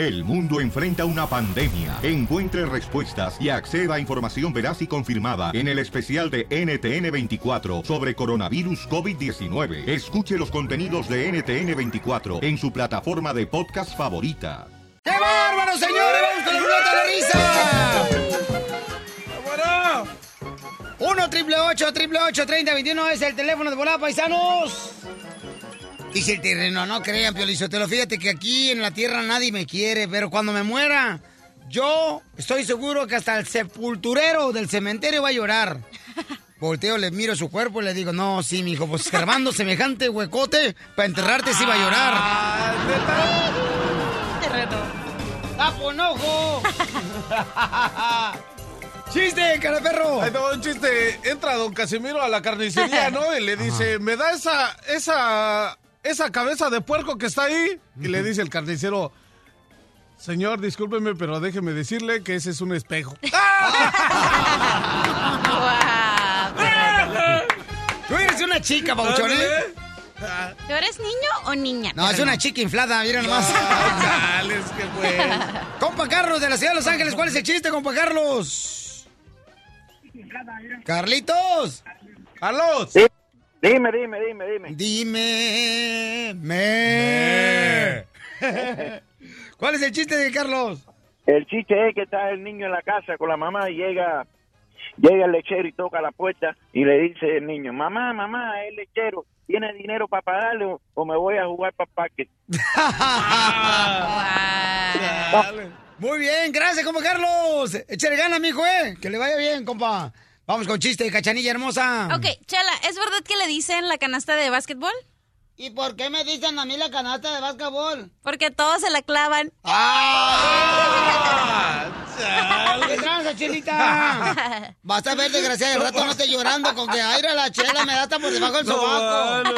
El mundo enfrenta una pandemia. Encuentre respuestas y acceda a información veraz y confirmada en el especial de NTN24 sobre coronavirus COVID-19. Escuche los contenidos de NTN24 en su plataforma de podcast favorita. ¡Qué bárbaro, señores! ¡Vamos con la ruleta de la risa! ¡Bueno! 1 triple 8 triple 8 30 21 es el teléfono de volada, paisanos. Dice el terreno, no crean, Piolizotelo. Fíjate que aquí en la tierra nadie me quiere, pero cuando me muera, yo estoy seguro que hasta el sepulturero del cementerio va a llorar. Volteo, le miro su cuerpo y le digo, no, sí, mijo, pues escarbando semejante huecote, para enterrarte sí va a llorar. Terreno. ¡Tapo un ojo! ¡Chiste, cara de perro! Ahí te va un chiste. Entra don Casimiro a la carnicería, ¿no? Y le dice, ¿me da esa, esa, esa cabeza de puerco que está ahí? Y le dice el carnicero, señor, discúlpeme, pero déjeme decirle que ese es un espejo. Tú eres una chica, Pauchón, ¿eh? ¿Tú eres niño o niña? No, es una chica inflada, mira nomás. Chales, qué pues. Compa Carlos de la ciudad de Los Ángeles, ¿cuál es el chiste, compa Carlos? Carlitos. ¡Carlos! Dime, dime, dime, dime. Dime. Me. ¿Cuál es el chiste de Carlos? El chiste es que está el niño en la casa con la mamá y llega, llega el lechero y toca la puerta y le dice el niño, mamá, mamá, el lechero, ¿tiene dinero para pagarle o, o me voy a jugar para parque? Muy bien, gracias, compa Carlos. Échale ganas, mijo, eh. Que le vaya bien, compa. Vamos con chiste, cachanilla hermosa. Ok, Chela, ¿es verdad que le dicen la canasta de básquetbol? ¿Y por qué me dicen a mí la canasta de básquetbol? Porque todos se la clavan. ¿Qué tranza, chelita? Vas a ver, desgraciada, el rato no esté llorando con que aire la chela me da hasta por debajo del sobaco.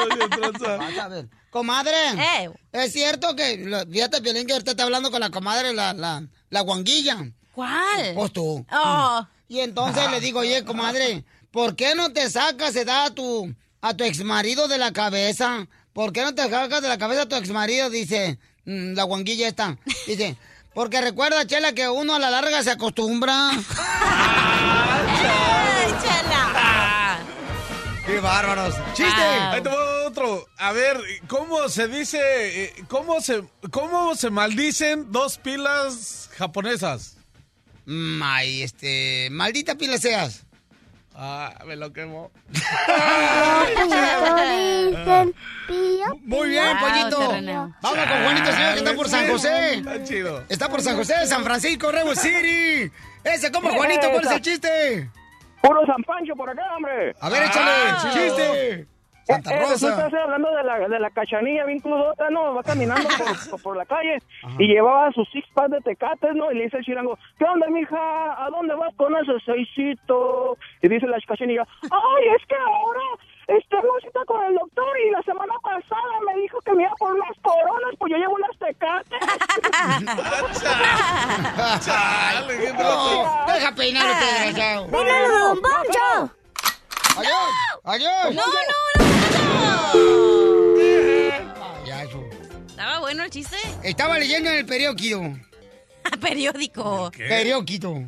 Vas a ver. Comadre, Eh. es cierto que, fíjate, Piolín, que ahorita está hablando con la comadre, la, la, la guanguilla. ¿Cuál? Pues tú. Oh. Y entonces le digo, oye, comadre, ¿por qué no te sacas edad a tu, a tu exmarido de la cabeza? ¿Por qué no te sacas de la cabeza a tu exmarido? Dice mm, la guanguilla esta. Dice, porque recuerda, Chela, que uno a la larga se acostumbra. ¡Ay, Chela! ¡Qué bárbaros! ¡Chiste! Ahí te va otro. A ver, ¿cómo se dice, eh, cómo se, cómo se maldicen dos pilas japonesas? Mm, Ay, este, maldita pila seas. Ah, me lo quemó. Muy bien, pollito. Vamos con Juanito, señor, que está por San José. Está chido. Está por San José, San Francisco, Revo City. Ese, como Juanito, ¿cuál es el chiste? Puro San Pancho por acá, hombre. A ver, échale, Ah. chiste. Santa Eh, eh, resulta Rosa. ser hablando de la, de la cachanilla bien crudota, ¿no? Va caminando por, por- la calle y llevaba sus six packs de tecates, ¿no? Y le dice el chirango, ¿qué onda, mija? ¿A dónde vas con ese seisito? Y dice la cachanilla, ay, es que ahora este, tengo cita con el doctor y la semana pasada me dijo que me iba por unas coronas, pues yo llevo unas tecates. Chale, qué No, deja peinarte, desgraciado. ¡Dímelo, don Poncho! ¡Adiós! ¡Adiós! ¡No, no, no, no! Payaso. ¿Estaba bueno el chiste? Estaba leyendo en el periódico. Periódico. Periódico.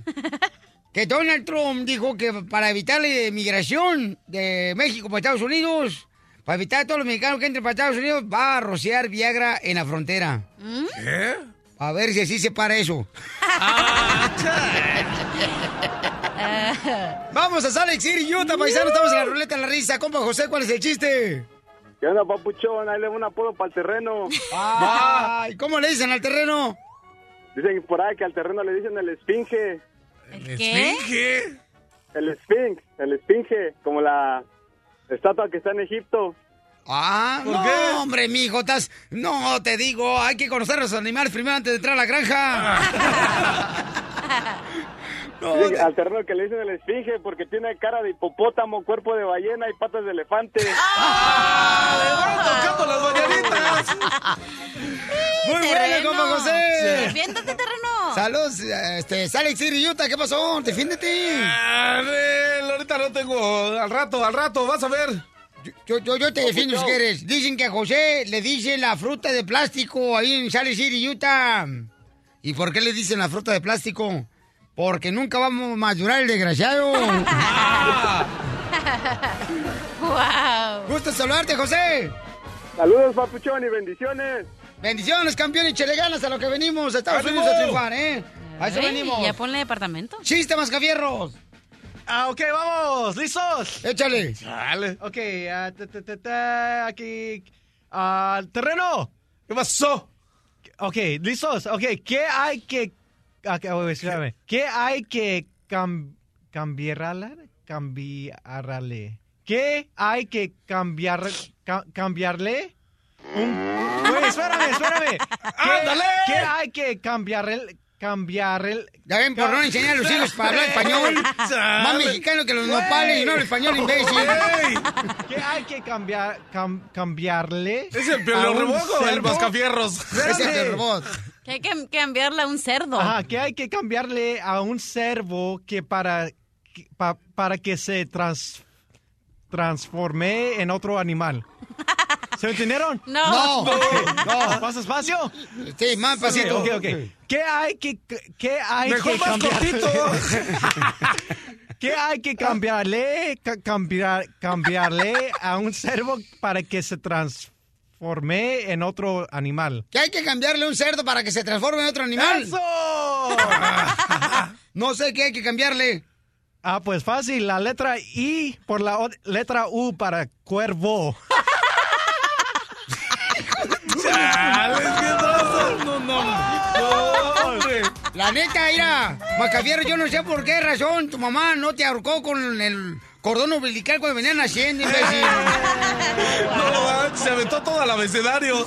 Que Donald Trump dijo que para evitar la migración de México para Estados Unidos, para evitar a todos los mexicanos que entren para Estados Unidos, va a rociar Viagra en la frontera. ¿Qué? A ver si así se para eso. Vamos a Salt Lake City, Utah, paisano. Estamos en la ruleta de la risa. Compa José, ¿cuál es el chiste? ¿Qué onda, papuchón? Ahí le un apodo para el terreno. Ay, ¿cómo le dicen al terreno? Dicen por ahí que al terreno le dicen el esfinge. ¿El qué? ¿Qué? El esfinge, el esfinge, como la estatua que está en Egipto. Ah, ¿Por no, qué? hombre, mijo, estás... No, te digo, hay que conocer a los animales primero antes de entrar a la granja. No, Dicen te- al terreno que le dicen el esfinge porque tiene cara de hipopótamo, cuerpo de ballena y patas de elefante. Tocando las mañanitas. Muy bueno, Terreno. compa José. Defiéndete, terreno. Saludos, este, City, Utah, ¿qué pasó? Defiéndete. Ahorita no tengo. Al rato, al rato, vas a ver. Yo, yo, yo te defiendo si quieres. Dicen que a José le dice la fruta de plástico ahí en Salt Lake City, Utah. ¿Y por qué le dicen la fruta de plástico? Porque nunca vamos a madurar el desgraciado. ¡Wow! Gusto saludarte, José. Saludos, papuchón, y bendiciones. Bendiciones, campeón, y chele ganas a lo que venimos a Estados Unidos a triunfar, ¿eh? A eso Ey, venimos. Ya ponle departamento. Chiste, mascafierros. Ah, ok, vamos, listos. Échale. Dale. Ok, ah, ta, ta, ta, ta, aquí. ah, terreno. ¿Qué pasó? Ok, listos. Ok, ¿qué hay que. Ok, wait, wait, espérame. ¿Qué hay que cam- cambiarle? Cambiarle. ¿Qué hay que cambiar, ca- cambiarle? Un... Güey, espérame, espérame. ¿Qué, ¡Ándale! ¿Qué hay que cambiarle? Cambiarle. Ya ven, por no enseñar a los hijos para hablar español. Más mexicano que los nopales y no habla español, imbécil. ¿Qué hay que cambiar, cam- cambiarle? ¿Es el a Piolín un Reboco o el? Mascafierros? Es el robot. Que hay que cambiarle a un cerdo. Ajá, ¿qué hay que cambiarle a un cervo que para que, pa- para que se trans, transforme en otro animal? ¿Se entendieron? No. No. No, ¿Más espacio? Sí, más pasito. Ok, ok, ok. ¿Qué hay que, qué hay Mejor que más cortito. ¿Qué hay que cambiarle, ca- cambiar, cambiarle a un cervo para que se transforme en otro animal? ¿Que hay que cambiarle un cerdo para que se transforme en otro animal? ¡Eso! No sé qué hay que cambiarle. Ah, pues fácil, la letra I por la o- letra U para cuervo. No, no, no, hombre. La neta, mira, Macafiero, yo no sé por qué razón tu mamá no te ahorcó con el cordón umbilical cuando venían naciendo, imbécil. No, manches, se aventó todo el abecedario.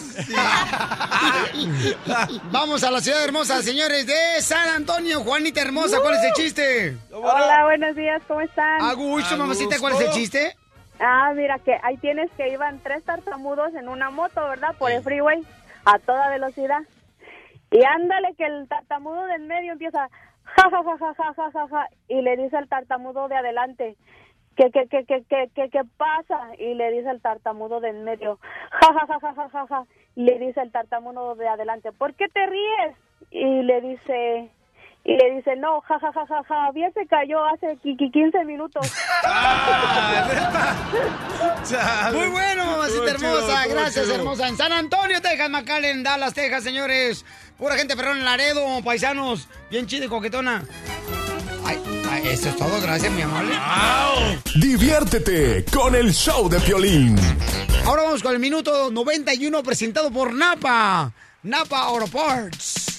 Vamos a la ciudad hermosa, señores, de San Antonio. Juanita hermosa, ¿cuál es el chiste? Hola, buenos días, ¿cómo están? A gusto, mamacita, ¿cuál es el chiste? Ah, mira, que ahí tienes que iban tres tartamudos en una moto, ¿verdad? Por el freeway, a toda velocidad. Y ándale que el tartamudo del medio empieza ja ja ja ja ja ja ja, ja y le dice al tartamudo de adelante ¿Qué, qué, qué, qué, qué, qué, qué pasa? Y le dice el tartamudo de en medio, ja, ja, ja, ja, ja, ja, ja. y Le dice el tartamudo de adelante, ¿por qué te ríes? Y le dice, y le dice, no, ja, ja, ja, ja, ja bien se cayó hace 15 minutos. Muy bueno, mamacita hermosa, gracias, hermosa. En San Antonio, Texas, McAllen, Dallas, Texas, señores. Pura gente perrón en Laredo, paisanos. Bien chido y coquetona. Ay, ay, eso es todo. Gracias, mi amable. Diviértete con el show de Piolín. Ahora vamos con el minuto 91 presentado por Napa. Napa Auto Parts.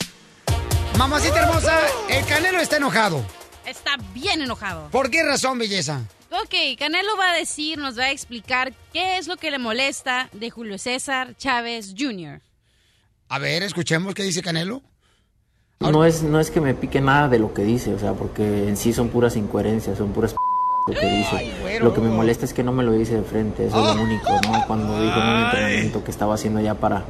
Mamacita hermosa, el Canelo está enojado. Está bien enojado. ¿Por qué razón, belleza? Ok, Canelo va a decir, nos va a explicar qué es lo que le molesta de Julio César Chávez Jr. A ver, escuchemos qué dice Canelo. No es, no es que me pique nada de lo que dice, o sea, porque en sí son puras incoherencias, son puras p- lo que dice. Lo que me molesta es que no me lo dice de frente, eso es lo único, ¿no? Cuando dijo en un entrenamiento que estaba haciendo ya para,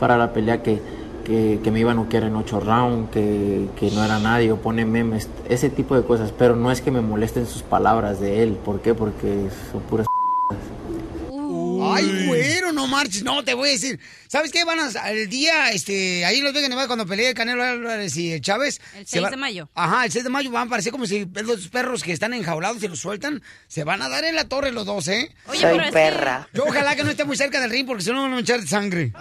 para la pelea que, que, que me iba a noquear en ocho rounds, que, que no era nadie, o pone memes, ese tipo de cosas, pero no es que me molesten sus palabras de él, ¿por qué? Porque son puras Ay, güero, no marches. No, te voy a decir. ¿Sabes qué? Van a, el día, este, ahí Los Vegas, Nevada, cuando peleé el Canelo Álvarez y el Chávez. El se 6 de mayo. Ajá, el 6 de mayo van a parecer como si los perros que están enjaulados y los sueltan, se van a dar en la torre los dos, ¿eh? Oye, pero es que- Yo ojalá que no esté muy cerca del ring porque si no van a echar sangre.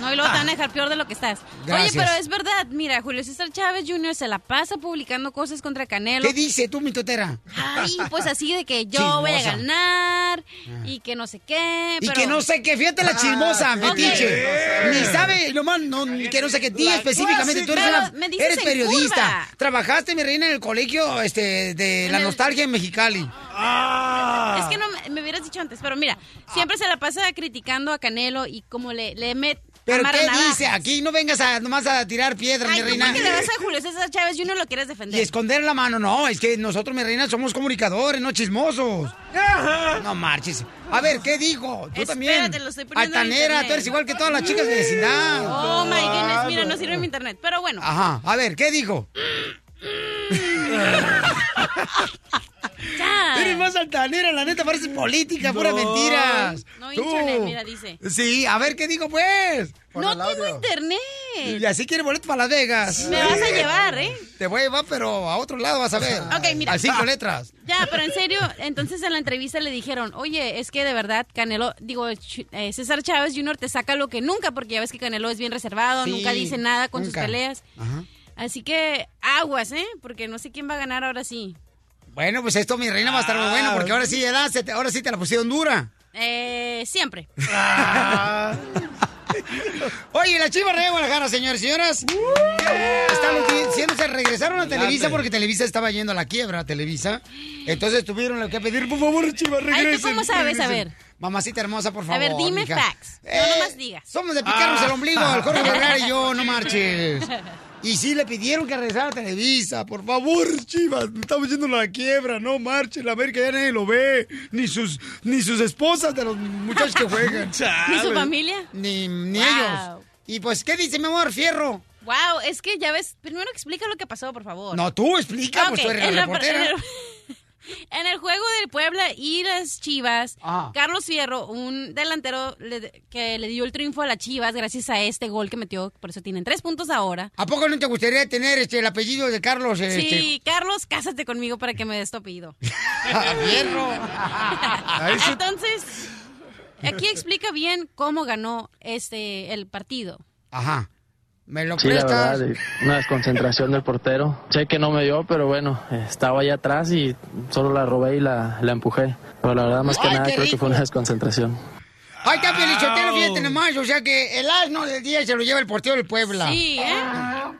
No, y luego te van a dejar peor de lo que estás. Gracias. Oye, pero es verdad, mira, Julio César Chávez Jr. se la pasa publicando cosas contra Canelo. ¿Qué dice tú, mi totera? Ay, pues así de que yo voy a ganar y que no sé qué. Y pero- que no sé qué, fíjate la chismosa, ok. metiche. Ni sabe, nomás, no, ni que no sé qué, di específicamente, tú eres, una- eres periodista. curva. Trabajaste, mi reina, en el colegio este, de la el- nostalgia en Mexicali. Es que no me, me hubieras dicho antes, pero mira, siempre se la pasa criticando a Canelo y como le, le met ¿Pero qué navajas. dice? Aquí no vengas a, nomás a tirar piedras, Ay, mi reina. porque le vas a Julio César Chávez Jr. lo quieres Y defender. esconder la mano, no, es que nosotros, mi reina, somos comunicadores, no chismosos. No marches. A ver, ¿qué dijo? Tú Espérate, también. lo estoy Altanera, tú eres igual que todas las chicas de vecindad. Oh my goodness, mira, no sirve mi internet. Pero bueno, Ajá, a ver, ¿qué dijo? Ya. Eres más altanera, la neta, parece política, puras mentiras. No, Tú. internet, mira, dice. Sí, a ver, ¿qué digo, pues? No tengo audio. internet. Y así quiere boleto para Las Vegas. Me vas a llevar, ¿eh? Te voy a llevar, pero a otro lado vas a ver. Ok, mira. Al cinco letras. Ya, pero en serio, entonces en la entrevista le dijeron, oye, es que de verdad Canelo, digo, eh, César Chávez Jr. te saca lo que nunca, porque ya ves que Canelo es bien reservado, Sí, nunca dice nada con sus peleas. Ajá. Así que aguas, ¿eh? Porque no sé quién va a ganar ahora sí. Bueno, pues esto, mi reina, va a estar muy bueno, porque ahora sí, edad, se te- ahora sí te la pusieron dura. Eh, siempre. Oye, la Chivas de Guadalajara, señores y señoras. Están diciendo, se regresaron a Televisa porque Televisa estaba yendo a la quiebra, Televisa. Entonces tuvieron que pedir, por favor, Chivas, ¿tú regresen. cómo sabes? A ver. Mamacita hermosa, por favor. A ver, dime mija. facts. Eh, No nomás digas. Somos de picarnos el ombligo, el Jorge Vergara y yo, no marches. Y sí le pidieron que regresara a Televisa. Por favor, Chivas, estamos yendo a la quiebra, no marchen. La América ya nadie lo ve. Ni sus, ni sus esposas de los muchachos que juegan. ¿Ni su familia? Ni, ni Wow. ellos. Y pues, ¿qué dice mi amor, Fierro? Wow, es que ya ves, primero explica lo que pasó, por favor. No, tú explica, pues Ok, tú eres la- reportera. en el- juego del Puebla y las Chivas, Ajá. Carlos Fierro, un delantero le- que le dio el triunfo a las Chivas gracias a este gol que metió, por eso tienen tres puntos ahora. ¿A poco no te gustaría tener este, el apellido de Carlos? Este, Sí, Carlos, cásate conmigo para que me des tu apellido. Fierro. Entonces, aquí explica bien cómo ganó este el partido. Ajá. ¿Me lo Sí, la verdad, una desconcentración del portero. Sé que no me dio, pero bueno, estaba allá atrás y solo la robé y la, la empujé. Pero la verdad, más que Ay, nada, creo que fue una desconcentración. Ahí está, Pielichotelo, fíjate nomás. O sea que el asno del día se lo lleva el portero del Puebla. Sí, ¿eh?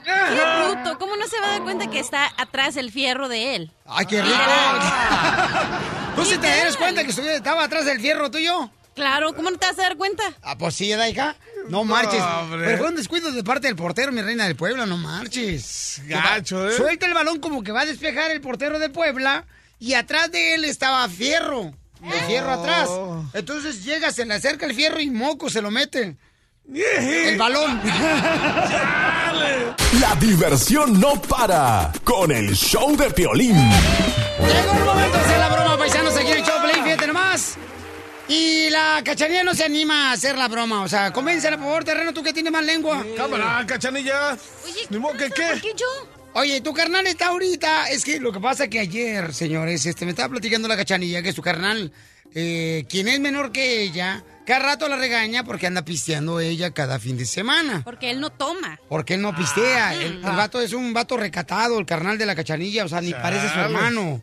Qué bruto. ¿Cómo no se va a dar cuenta que está atrás el fierro de él? Ay, qué rico. ¿Tú sí te das cuenta que estaba atrás del fierro tuyo? Claro, ¿cómo no te vas a dar cuenta? Ah, pues sí, Daika. No marches. hombre. Pero fue un descuido de parte del portero, mi reina del Puebla, no marches. Gacho, ¿eh? Suelta el balón como que va a despejar el portero de Puebla y atrás de él estaba Fierro. El Fierro atrás. Entonces llega, se le acerca el Fierro y moco se lo mete. El balón. La diversión no para con el show de Piolín. Llegó el momento de hacer la broma, Y la cachanilla no se anima a hacer la broma. O sea, convéncela, por favor, terreno, tú que tienes más lengua. Cámara, cachanilla. Oye, Ni modo que qué. ¿por qué yo? Oye, tu carnal está ahorita. Es que lo que pasa que ayer, señores, este, me estaba platicando la cachanilla que su carnal, eh, quien es menor que ella, cada rato la regaña porque anda pisteando ella cada fin de semana. Porque él no toma. Porque él no pistea. El, el vato es un vato recatado, el carnal de la cachanilla, o sea, ni parece su hermano.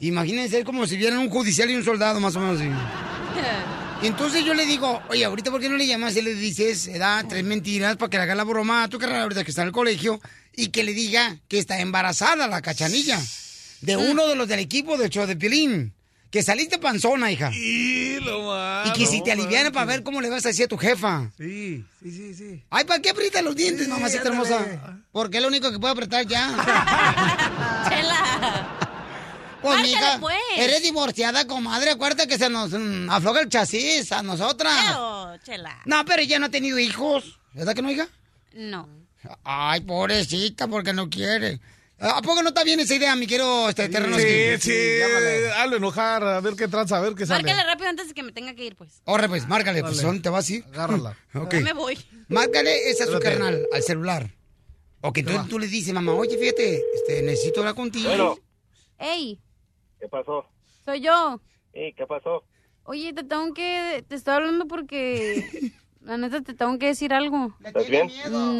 Imagínense, es como si vieran un judicial y un soldado, más o menos. así. Entonces yo le digo, oye, ahorita ¿por qué no le llamas y le dices, da tres mentiras para que le haga la broma a tu carnal ahorita que está en el colegio y que le diga que está embarazada la cachanilla de uno de los del equipo del show de Pilín? Que saliste panzona, hija. Y lo malo. Y que si te aliviana para ver cómo le vas a decir a tu jefa. Sí, sí, sí, sí. Ay, ¿para qué aprietas los dientes, mamacita ándale. hermosa? Porque es lo único que puedo apretar ya. Chela. Pues, mija, pues. eres divorciada, comadre. Acuérdate que se nos mm, afloja el chasis a nosotras. Pero, chela. No, pero ella no ha tenido hijos. ¿Verdad que no, hija? No. Ay, pobrecita, porque no quiere. ¿A poco no está bien esa idea, mi quiero este terreno? Sí, sí, hazlo enojar, a ver qué tranza, a ver qué sale. Márcale rápido antes de que me tenga que ir, pues. Corre, pues, márcale. Pues. ¿dónde te vas a ir? Agárrala. Ok. Ya me voy. Márcale ese a su Espérate. carnal, al celular. Ok, entonces tú le dices, mamá, oye, fíjate, este, necesito hablar contigo. Bueno. Ey, ¿Qué pasó? soy yo. ¿Y qué pasó? Oye, te tengo que... Te estoy hablando porque... La neta, te tengo que decir algo. ¿Estás bien?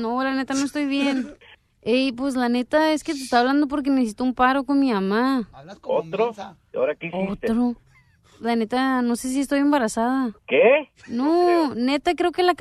No, la neta, no estoy bien. Ey, pues la neta es que te estoy hablando porque necesito un paro con mi mamá. ¿Otro? ¿Y ahora qué hiciste? Otro. La neta, no sé si estoy embarazada. ¿Qué? No, neta, creo que la...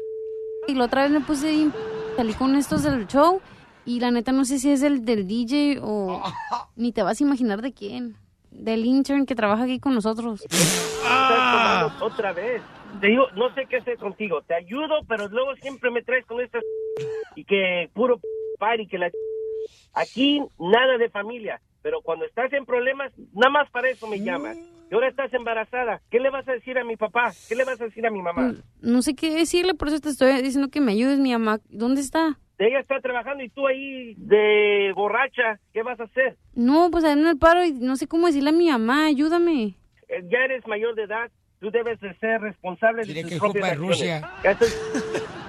Y la otra vez me puse... bien Salí con estos del show. Y la neta, no sé si es el del DJ o... Ni te vas a imaginar de quién. Del intern que trabaja aquí con nosotros. Tomando otra vez. Te digo, no sé qué hacer contigo. Te ayudo, pero luego siempre me traes con estas... Y que puro party, que la... Aquí nada de familia. Pero cuando estás en problemas, nada más para eso me llamas. Y ahora estás embarazada. ¿Qué le vas a decir a mi papá? ¿Qué le vas a decir a mi mamá? No sé qué decirle, por eso te estoy diciendo que me ayudes, mi mamá. ¿Dónde está? Ella está trabajando y tú ahí de borracha, ¿qué vas a hacer? No, pues en el paro y no sé cómo decirle a mi mamá, ayúdame. Eh, Ya eres mayor de edad, tú debes de ser responsable de que tus es culpa propias. Rusia. Ya estoy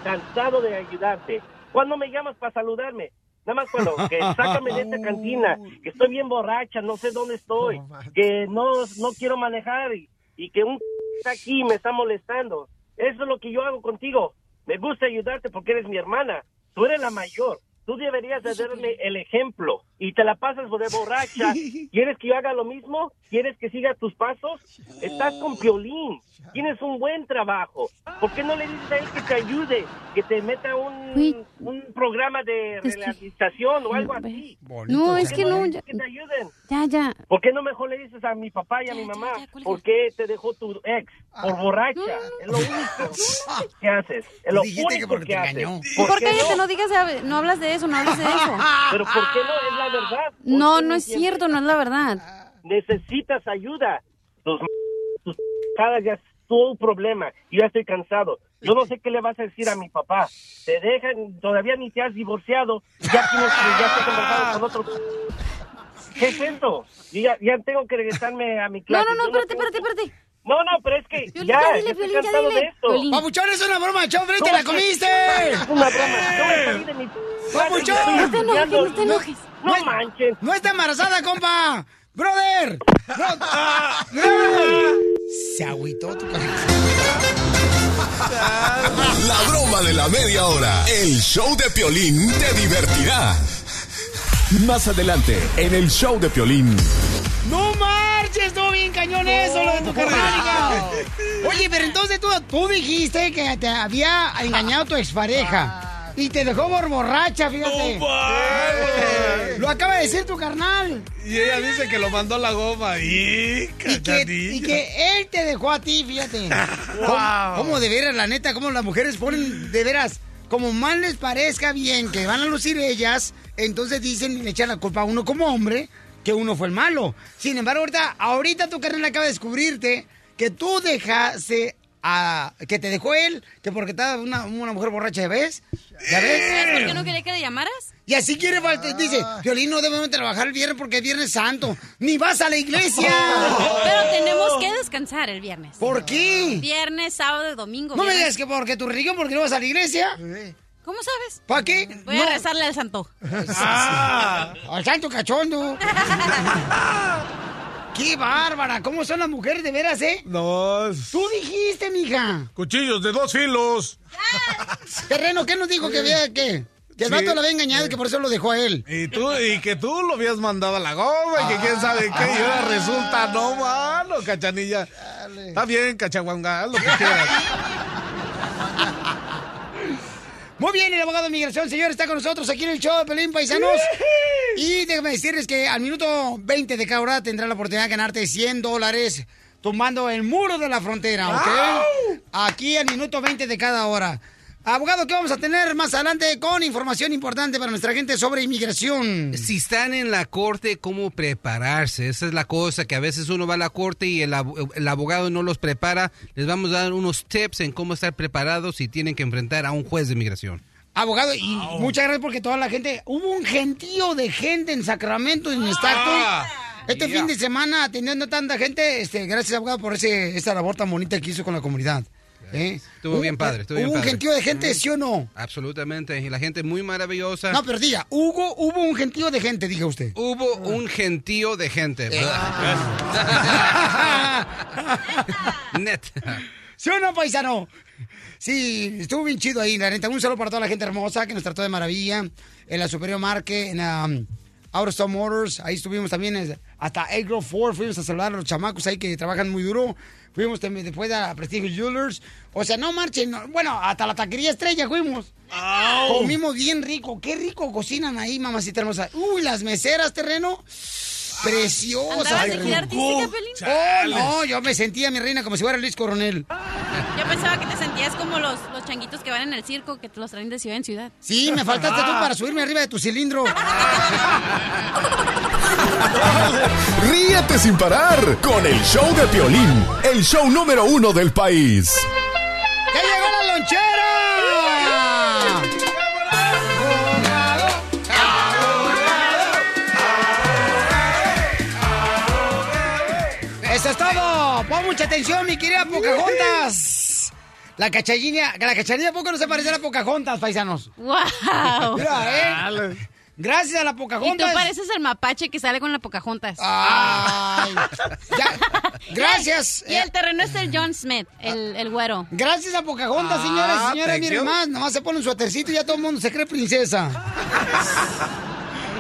cansado de ayudarte. ¿Cuándo me llamas para saludarme? Nada más cuando que sácame de esta cantina, que estoy bien borracha, no sé dónde estoy, que no, no quiero manejar y, y que un está aquí y me está molestando. Eso es lo que yo hago contigo. Me gusta ayudarte porque eres mi hermana. Tú eres la mayor. Tú deberías de darme el ejemplo y te la pasas de borracha. ¿Quieres que yo haga lo mismo? ¿Quieres que siga tus pasos? Estás con Piolín. Tienes un buen trabajo. ¿Por qué no le dices a él que te ayude? Que te meta un, un programa de Es que- realización o algo así. No, es ¿Por que no, ya, Que te ayuden. ya, ya. ¿Por qué no mejor le dices a mi papá y a mi mamá por qué te dejó tu ex? Por borracha. Es lo único que haces. Es lo único porque que haces. engañó. ¿Por qué cállate, no digas, no hablas de eso, no hablas de eso. Pero ¿por qué no? Es la verdad. ¿Por No, no es cierto, no es la verdad. Necesitas ayuda. Tus, tus ya es tu problema. Yo ya estoy cansado. Yo no sé qué le vas a decir a mi papá. Te dejan, todavía ni te has divorciado. Ya tienes que, ya estás embarazado con otro. ¿Qué es eso? Yo ya, ya tengo que regresarme a mi No, clase. no, no, Yo espérate, espérate, espérate. No, no, pero es que Piolín, ya, ya ya estoy Piolín, ya cansado dile. de esto. Papuchón, es una broma, chao, Freddy, te No, la comiste. Es una broma. Yo me salí de mi... Papuchón. No te enojes, no te enojes. No manches. No está embarazada, compa. Brother. Bro- Brother. Se agüitó tu La broma de la media hora. El show de Piolín te divertirá. Más adelante, en el show de Piolín. No marches, estuvo bien cañón eso, lo de tu carnal. Oye, pero entonces tú, tú dijiste que te había engañado tu expareja. Y te dejó por borracha, fíjate. Eh, Lo acaba de decir tu carnal. Y ella dice que lo mandó a la goma. Y, Y que, y que él te dejó a ti, fíjate. ¿Cómo, cómo de veras, la neta, cómo las mujeres ponen de veras, como mal les parezca bien que van a lucir ellas, entonces dicen y le echan la culpa a uno como hombre que uno fue el malo. Sin embargo, ahorita, ahorita tu carnal acaba de descubrirte que tú dejaste a. que te dejó él, que porque estaba una, una mujer borracha, ¿ya ves? ¿Ya ves? ¿Sabes por qué no quería que le llamaras? Y así quiere, Walter, dice, Violín, no debemos trabajar el viernes porque es Viernes Santo. Ni vas a la iglesia. Pero tenemos que descansar el viernes. ¿Por qué? Viernes, sábado y domingo. No me digas que porque tu religión, porque no vas a la iglesia. ¿Cómo sabes? ¿Para qué? Voy No. a rezarle al santo. Ah, al santo cachondo. ¡Qué bárbara! ¿Cómo son las mujeres de veras, eh? No. Tú dijiste, mija. Cuchillos de dos filos. Terreno, ¿qué nos dijo que había que? Que el Sí. vato lo había engañado y que por eso lo dejó a él. Y tú, y que tú lo habías mandado a la goma y que quién sabe qué. Y ahora resulta, no, mano, cachanilla. Está bien, cachaguanga, haz lo que quieras. Muy bien, el abogado de migración, señor, está con nosotros aquí en el show de Pelín Paisanos. Y déjame decirles que al minuto 20 de cada hora tendrás la oportunidad de ganarte 100 dólares tumbando el muro de la frontera, ¿ok? Aquí al minuto 20 de cada hora. Abogado, ¿qué vamos a tener más adelante con información importante para nuestra gente sobre inmigración? Si están en la corte, ¿cómo prepararse? Esa es la cosa, que a veces uno va a la corte y el, abo- el abogado no los prepara. Les vamos a dar unos tips en cómo estar preparados si tienen que enfrentar a un juez de inmigración. Abogado, y muchas gracias porque toda la gente, hubo un gentío de gente en Sacramento, en Stockton. Este ya. fin de semana atendiendo a tanta gente, este, gracias abogado por ese, esa labor tan bonita que hizo con la comunidad. ¿Eh? Estuvo bien padre, estuvo bien Hubo un gentío de gente, ¿sí o no? Absolutamente, y la gente muy maravillosa. No, pero diga, hubo, hubo un gentío de gente, diga usted. Hubo un gentío de gente. Neta. ¿Sí o no, paisano? Sí, estuvo bien chido ahí, la neta. Un saludo para toda la gente hermosa que nos trató de maravilla. En la Superior Market, en um, Autostore Motors. Ahí estuvimos también hasta Agro Ford. Fuimos a saludar a los chamacos ahí que trabajan muy duro. Fuimos también después a Prestigio Jewelers. O sea, no marchen. no- bueno, hasta la taquería estrella fuimos. Comimos bien rico. Qué rico cocinan ahí, mamacita hermosa. Uy, las meseras, terreno. Preciosas. ¿Andabas de artística, Pelín? Oh, no, yo me sentía mi reina como si fuera Luis Coronel pensaba que te sentías como los, changuitos que van en el circo, que te los traen de ciudad en ciudad. Sí, me faltaste tú para subirme arriba de tu cilindro. Ríete sin parar con el show de Piolín, el show número uno del país. ¡Ya llegó la lonchera! ¡Eso es todo! Pon mucha atención, mi querida Pocahontas. La cachanilla, la cachanilla poco no se parece a la Pocahontas, paisanos. ¡Wow! Mira, ¿eh? Gracias a la Y tú Pocahontas. pareces el mapache que sale con la Pocahontas. Ay. Ya, Gracias. Y el terreno es el John Smith, el, el güero. Gracias a Pocahontas, Ah, señores y señores. Miren you. más, nomás se pone un suétercito y ya todo el mundo se cree princesa.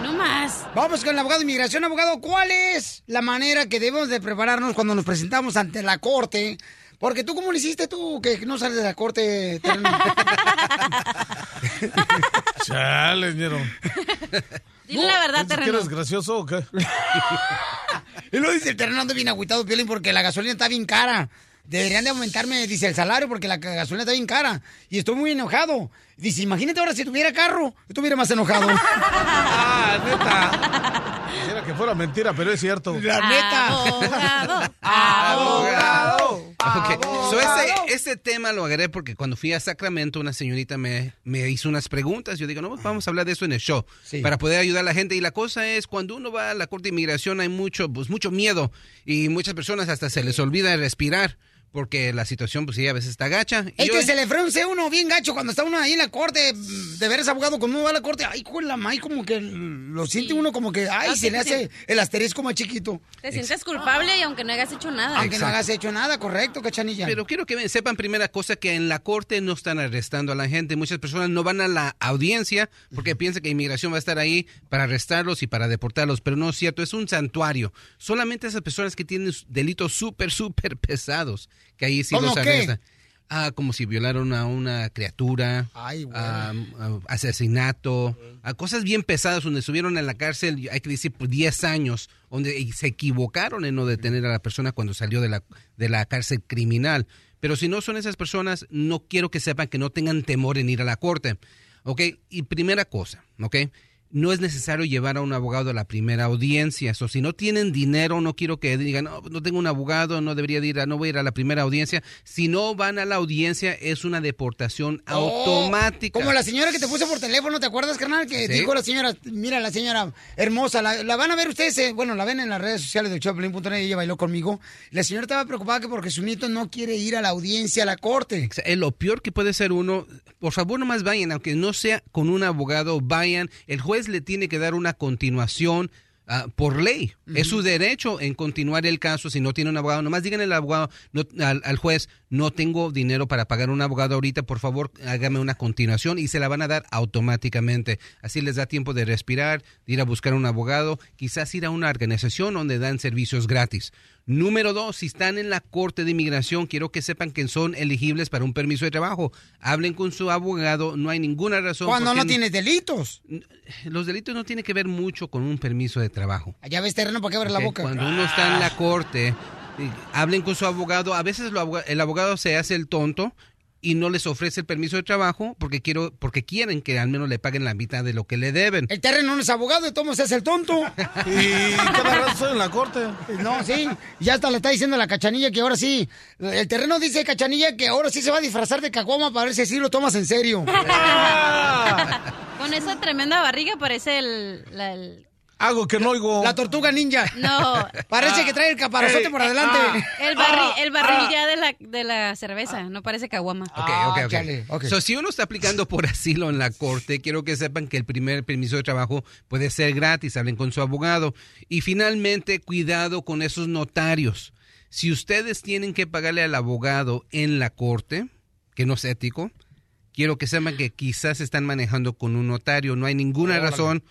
no más. Vamos con el abogado de inmigración. Abogado, ¿cuál es la manera que debemos de prepararnos cuando nos presentamos ante la corte? Porque tú, ¿cómo lo hiciste tú que no sales de la corte? terreno? Chale, ñero. Dile la verdad, ¿Piensas que terreno. eres gracioso o qué? Y lo dice el terreno ando bien agüitado, Piolín, porque la gasolina está bien cara. Deberían de aumentarme, dice, el salario porque la gasolina está bien cara. Y estoy muy enojado. Dice, imagínate ahora si tuviera carro, estuviera más enojado. Ah, neta. Quisiera que fuera mentira, pero es cierto. La neta. Abogado. Abogado. Ok, so ese, ese tema lo agarré porque cuando fui a Sacramento una señorita me, me hizo unas preguntas. Yo digo, no, pues vamos a hablar de eso en el show para poder ayudar a la gente. Y la cosa es, cuando uno va a la Corte de Inmigración hay mucho, pues, mucho miedo y muchas personas hasta se les olvida respirar porque la situación pues sí a veces está gacha. Es que se le frunce uno bien gacho cuando está uno ahí en la corte, de veras abogado, cuando uno va a la corte, ay, con la may, como que lo siente uno como que, ay, No, se sí, le sí. hace el asterisco más chiquito. Te sientes culpable y aunque no hayas hecho nada. Aunque no hagas hecho nada, correcto, cachanilla. Pero quiero que sepan primera cosa que en la corte no están arrestando a la gente. Muchas personas no van a la audiencia porque piensan que inmigración va a estar ahí para arrestarlos y para deportarlos, pero no es cierto, es un santuario. Solamente esas personas que tienen delitos súper, súper pesados, que ahí sí ¿Cómo los arrestan. Ah, como si violaron a una criatura, Ay, asesinato, a cosas bien pesadas donde estuvieron en la cárcel, hay que decir, por 10 años, donde se equivocaron en no detener a la persona cuando salió de la, de la cárcel criminal. Pero si no son esas personas, no quiero que sepan que no tengan temor en ir a la corte. ¿Ok? Y primera cosa, ¿ok? No es necesario llevar a un abogado a la primera audiencia. O si no tienen dinero, no quiero que digan, no, no tengo un abogado, no debería de ir, a, no voy a ir a la primera audiencia. Si no van a la audiencia, es una deportación automática. Oh, Como la señora que te puso por teléfono, ¿te acuerdas, carnal? Que Sí. dijo la señora, mira, la señora hermosa, la, la van a ver ustedes, eh, bueno, la ven en las redes sociales de Choplin.net, ella bailó conmigo. La señora estaba preocupada que porque su nieto no quiere ir a la audiencia, a la corte. Es lo peor que puede ser uno, por favor nomás vayan, aunque no sea con un abogado, vayan. El juez le tiene que dar una continuación ah, por ley. Es su derecho en continuar el caso si no tiene un abogado. Nomás díganle al abogado, no- al, al juez, no tengo dinero para pagar un abogado ahorita, por favor hágame una continuación y se la van a dar automáticamente. Así les da tiempo de respirar, de ir a buscar un abogado, quizás ir a una organización donde dan servicios gratis. Número dos, si están en la Corte de Inmigración, quiero que sepan que son elegibles para un permiso de trabajo. Hablen con su abogado, no hay ninguna razón. Cuando no tienes delitos. Los delitos no tienen que ver mucho con un permiso de trabajo. Allá ves terreno, ¿para qué abres la boca? Cuando uno está en la corte, hablen con su abogado. A veces el abogado se hace el tonto y no les ofrece el permiso de trabajo porque quiero porque quieren que al menos le paguen la mitad de lo que le deben. El terreno no es abogado, de todos se hace el tonto. Y cada rato estoy en la corte. No, sí. Ya hasta le está diciendo a la cachanilla que ahora sí. El terreno dice cachanilla que ahora sí se va a disfrazar de caguama para ver si así lo tomas en serio. Con esa tremenda barriga parece el... la- el- Algo que no oigo. La tortuga ninja. No. Parece que trae el caparazote por adelante. El barril, el barril Ah. ya de la, de la cerveza, no parece caguama. Ok, ok, ok. chale, ok. So, si uno está aplicando por asilo en la corte, quiero que sepan que el primer permiso de trabajo puede ser gratis, hablen con su abogado. Y finalmente, cuidado con esos notarios. Si ustedes tienen que pagarle al abogado en la corte, que no es ético, quiero que sepan que quizás están manejando con un notario. No hay ninguna razón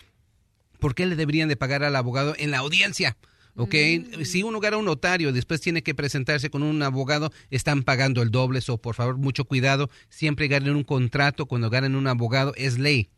por qué le deberían de pagar al abogado en la audiencia. ¿Ok? Si uno gana un notario, después tiene que presentarse con un abogado, están pagando el doble. So, por favor, mucho cuidado. Siempre ganen un contrato. Cuando ganen un abogado, es ley.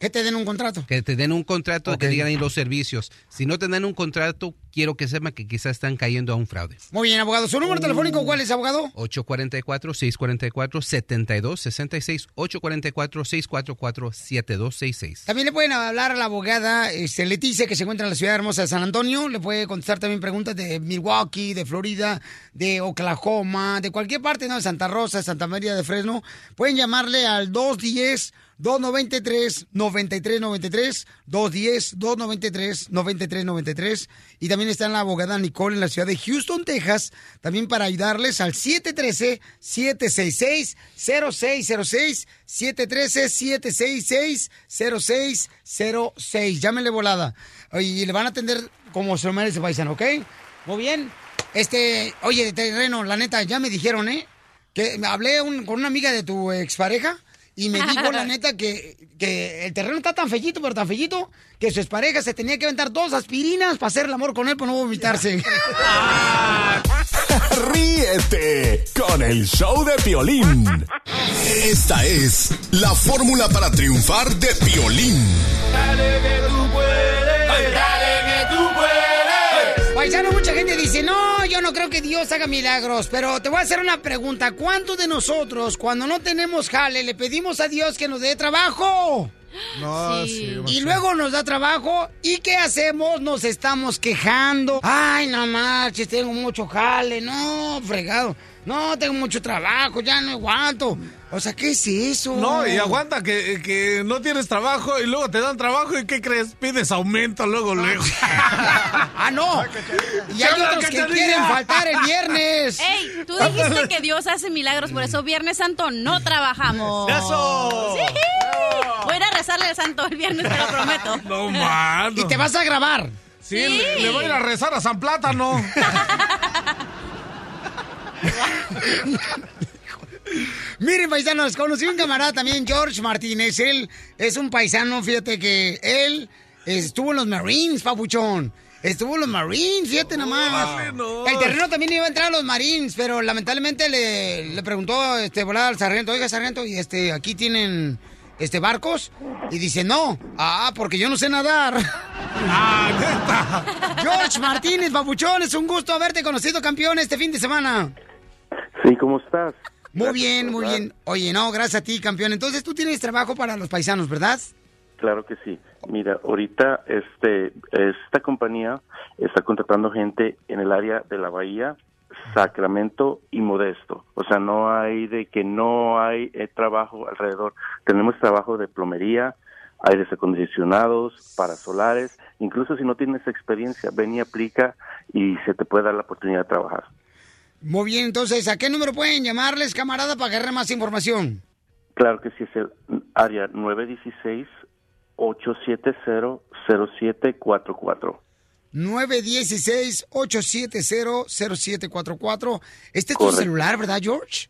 Que te den un contrato. Que te den un contrato, Ok. que digan ahí los servicios. Si no te dan un contrato, quiero que sepan que quizás están cayendo a un fraude. Muy bien, abogado. ¿Su número telefónico cuál es, abogado? 844-644-7266. 844-644-7266. También le pueden hablar a la abogada este, Leticia, que se encuentra en la ciudad hermosa de San Antonio. Le puede contestar también preguntas de Milwaukee, de Florida, de Oklahoma, de cualquier parte, ¿no? De Santa Rosa, Santa María de Fresno. Pueden llamarle al 210 293-9393, 210-293-9393. Y también está la abogada Nicole en la ciudad de Houston, Texas, también para ayudarles al 713-766-0606, 713-766-0606. Llámenle volada. Y le van a atender como se lo merece, paisano, ¿ok? Muy bien. Este, oye, de terreno, la neta, ya me dijeron, ¿eh? Que hablé un- con una amiga de tu expareja y me dijo, la neta, que, que el terreno está tan fellito, pero tan fellito, que su expareja se tenía que aventar dos aspirinas para hacer el amor con él para no vomitarse. Ríete con el show de Piolín. Esta es la fórmula para triunfar de Piolín. Dale que tú puedes, dale que tú puedes. Paisano, mucha gente dice, no, yo no creo que Dios haga milagros, pero te voy a hacer una pregunta. ¿Cuántos de nosotros, cuando no tenemos jale, le pedimos a Dios que nos dé trabajo? No, sí. Y luego nos da trabajo, ¿y qué hacemos? Nos estamos quejando. Ay, no marches, tengo mucho jale, no, fregado. No, tengo mucho trabajo, ya no aguanto. O sea, ¿qué es eso? No, y aguanta que, que no tienes trabajo y luego te dan trabajo y ¿qué crees? Pides aumento luego, luego. ah, no. Y hay otros que quieren faltar el viernes. Ey, tú dijiste que Dios hace milagros, por eso Viernes Santo no trabajamos. ¡Eso! Sí. Voy a ir a rezarle al santo el viernes, te lo prometo. No, mano. Y te vas a grabar. Sí, Le, le voy a ir a rezar a San Plátano. Miren, paisanos, conocí un camarada también, George Martínez. Él es un paisano, fíjate que él estuvo en los Marines, papuchón. Estuvo en los Marines, fíjate nomás. El terreno también iba a entrar a los Marines, pero lamentablemente le, le preguntó este volada al sargento, oiga, sargento, y este, aquí tienen este barcos. Y dice, no, ah, porque yo no sé nadar. George Martínez, papuchón, es un gusto haberte conocido, campeón, este fin de semana. Sí, ¿cómo estás? Muy bien, muy bien. Oye, no, gracias a ti, campeón. Entonces tú tienes trabajo para los paisanos, ¿verdad? Claro que sí. Mira, ahorita este esta compañía está contratando gente en el área de la Bahía, Sacramento y Modesto. O sea, no hay de que no hay eh, trabajo alrededor. Tenemos trabajo de plomería, aires acondicionados, parasolares. Incluso si no tienes experiencia, ven y aplica y se te puede dar la oportunidad de trabajar. Muy bien, entonces, ¿a qué número pueden llamarles, camarada, para agarrar más información? Claro que sí, es el área 916-870-0744. 916-870-0744. Este es tu celular, ¿verdad, George?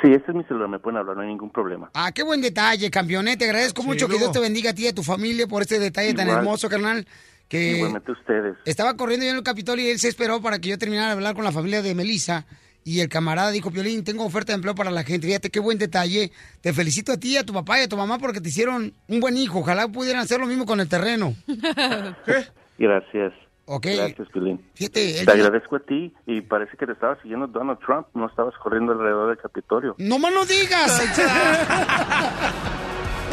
Sí, este es mi celular, me pueden hablar, no hay ningún problema. Ah, qué buen detalle, campeón. Te agradezco mucho que. Dios te bendiga a ti y a tu familia por este detalle tan hermoso, carnal. Que Igualmente ustedes. estaba corriendo yo en el Capitolio y él se esperó para que yo terminara de hablar con la familia de Melissa. Y el camarada dijo, Piolín, tengo oferta de empleo para la gente. Fíjate qué buen detalle. Te felicito a ti, a tu papá y a tu mamá porque te hicieron un buen hijo. Ojalá pudieran hacer lo mismo con el terreno. Gracias. Ok. Gracias. Fíjate, él- Te agradezco a ti y parece que te estaba siguiendo Donald Trump, no estabas corriendo alrededor del Capitolio. No más no digas.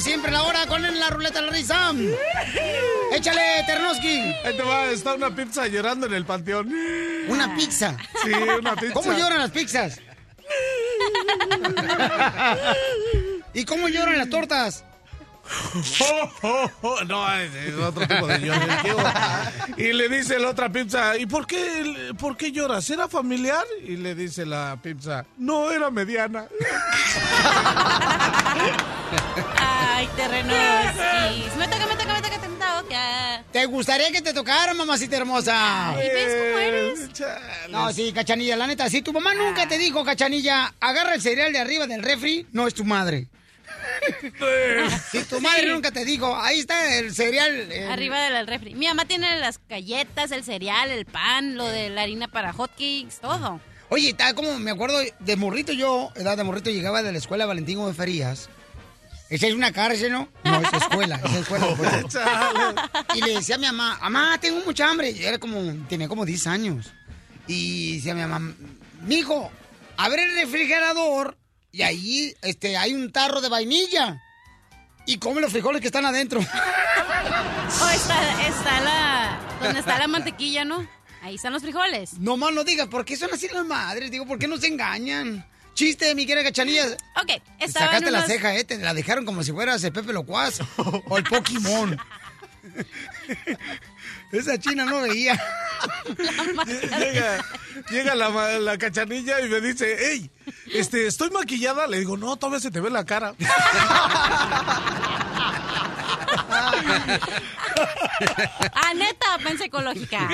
Siempre la hora con la ruleta de la risa. Échale, Ternoski. Ahí te va, está una pizza llorando en el panteón. ¿Una pizza? Sí, una pizza. ¿Cómo lloran las pizzas? ¿Y cómo lloran las tortas? no, es, es otro tipo de lloriqueo. Y le dice la otra pizza, ¿y por qué, por qué lloras? ¿Era familiar? Y le dice la pizza, no, era mediana. Ay, terrenos. Me toca, me toca, me toca, toca. ¿Te gustaría que te tocara, mamacita hermosa? ¿Y ves cómo eres? No, sí, cachanilla, la neta, si tu mamá nunca te dijo, cachanilla, agarra el cereal de arriba del refri, no es tu madre. si tu madre Sí. nunca te dijo, ahí está el cereal. Arriba del refri. Mi mamá tiene las galletas, el cereal, el pan, lo de la harina para hotcakes, todo. Oye, tal como me acuerdo de morrito yo, edad de morrito, llegaba de la escuela Valentín Gómez Farías. Esa es una cárcel, ¿no? No, es escuela, es escuela. pues. y le decía a mi mamá, mamá, tengo mucha hambre. Y era como, tenía como 10 años. Y decía a mi mamá, mijo, abre el refrigerador y ahí este, hay un tarro de vainilla. Y come los frijoles que están adentro. Oh, está, está la... Donde está la mantequilla, ¿no? Ahí están los frijoles. No más no digas, ¿por qué son así las madres? Digo, ¿por qué no se engañan? Chiste, mi querida cachanilla. Ok, estaban Sacaste la unos- ceja, ¿eh? Te la dejaron como si fueras el Pepe Locuaz o el Pokémon. Esa china no veía. Llega, llega la, ma- la cachanilla y me dice, hey, este, ¿estoy maquillada? Le digo, no, todavía se te ve la cara. Ah, neta, pensa ecológica.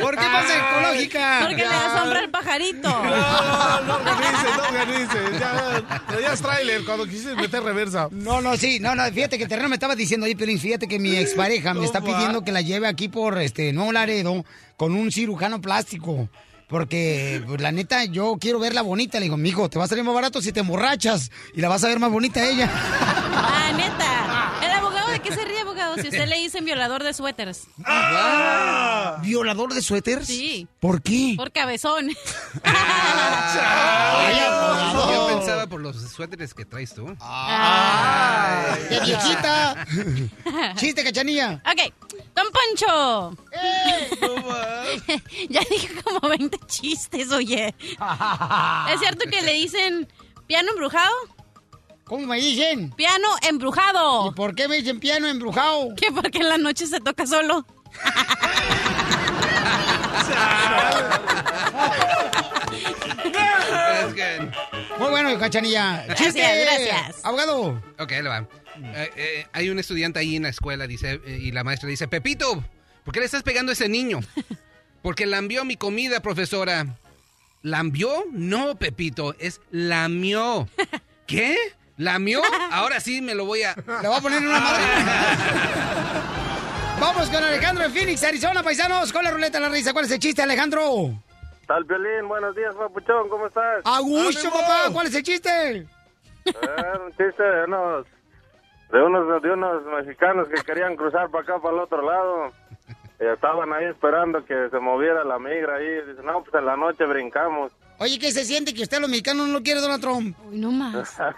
¿Por qué pasa ecológica? Porque le da sombra al pajarito. No, no organices, no organices. Ya, ya es tráiler cuando quisiste meter reversa. No, no, sí, no, no, fíjate que el terreno me estaba diciendo, oye, pero fíjate que mi expareja me está pidiendo que la lleve aquí por este Nuevo Laredo con un cirujano plástico. Porque, pues, la neta, yo quiero verla bonita. Le digo, mijo, te va a salir más barato si te emborrachas y la vas a ver más bonita ella. Ah, neta. Si usted le dicen violador de suéteres. ¿Violador de suéteres? Sí. ¿Por qué? Por cabezón. Yo pensaba por los suéteres que traes tú. ¡Qué viejita! ¡Chiste, cachanilla! Ok, Don Poncho. ya dije como 20 chistes, oye. ¿Es cierto que le dicen piano embrujado? ¿Cómo me dicen? Piano embrujado. ¿Y por qué me dicen piano embrujado? Que porque en la noche se toca solo. Muy bueno, cachanilla. Gracias, ¡Chiste! gracias. Abogado. Ok, le va. Eh, eh, hay un estudiante ahí en la escuela dice, eh, y la maestra dice, Pepito, ¿por qué le estás pegando a ese niño? Porque lambió mi comida, profesora. ¿Lambió? No, Pepito, es lamió. ¿Qué? ¿Lamió? Ahora sí me lo voy a... Le voy a poner una madre. Vamos con Alejandro en Phoenix, Arizona, paisanos, con la ruleta de la risa. ¿Cuál es el chiste, Alejandro? Tal Piolín, buenos días, papuchón, ¿cómo estás? Augusto, papá, ¿cuál es el chiste? Era un chiste de unos, de unos, de unos mexicanos que querían cruzar para acá, para el otro lado. Estaban ahí esperando que se moviera la migra ahí. Dicen, no, pues en la noche brincamos. Oye, ¿qué se siente que usted los mexicanos no lo quiere Donald Trump? Uy, no más.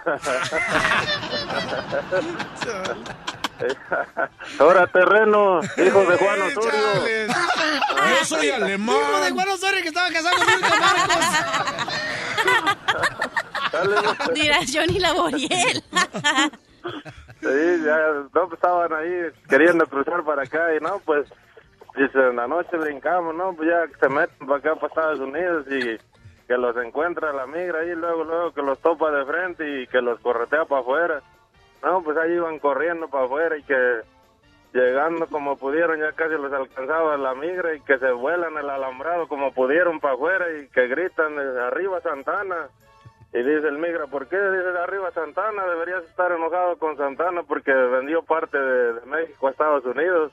Ahora terreno, hijo de Juan Osorio. Yo soy alemán. Hijo de Juan Osorio que estaba casado con Mirka Marcos. Dirá Johnny Laboriel. Sí, ya, no, pues estaban ahí queriendo cruzar para acá y no, pues, dice, en la noche brincamos, ¿no? Pues ya se meten para acá, para Estados Unidos y que los encuentra la migra ahí, luego, luego que los topa de frente y que los corretea para afuera. No, pues ahí iban corriendo para afuera y que llegando como pudieron, ya casi los alcanzaba la migra y que se vuelan el alambrado como pudieron para afuera y que gritan, eh, arriba Santana. Y dice el migra, ¿por qué dices arriba Santana? Deberías estar enojado con Santana porque vendió parte de México a Estados Unidos.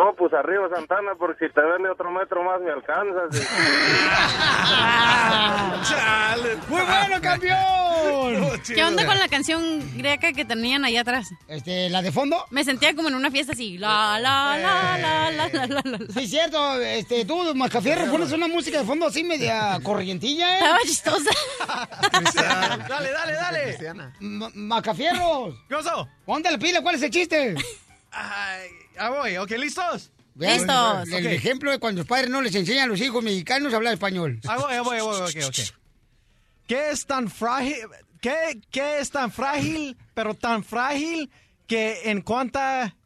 No, pues arriba Santana, porque si te vende otro metro más me alcanzas. ¡Muy bueno, campeón! ¿Qué onda con la canción greca que tenían allá atrás? Este, ¿la de fondo? Me sentía como en una fiesta así. La, la, la, la, la, la, la, la. Sí, cierto. Este, tú, Mascafierro, pones una música de fondo así media corrientilla, ¿eh? Estaba chistosa. Dale, dale, dale. Ma- Mascafierros. ¿Qué pasó? Ponte la pila, ¿cuál es el chiste? Ay, ah, voy, ok, ¿listos? Listos. El ejemplo de cuando los padres no les enseñan a los hijos mexicanos a hablar español. Ah, voy, ah, voy, ah, voy, ok, ok. ¿Qué es tan frágil, qué, qué es tan frágil, pero tan frágil que en cuanta,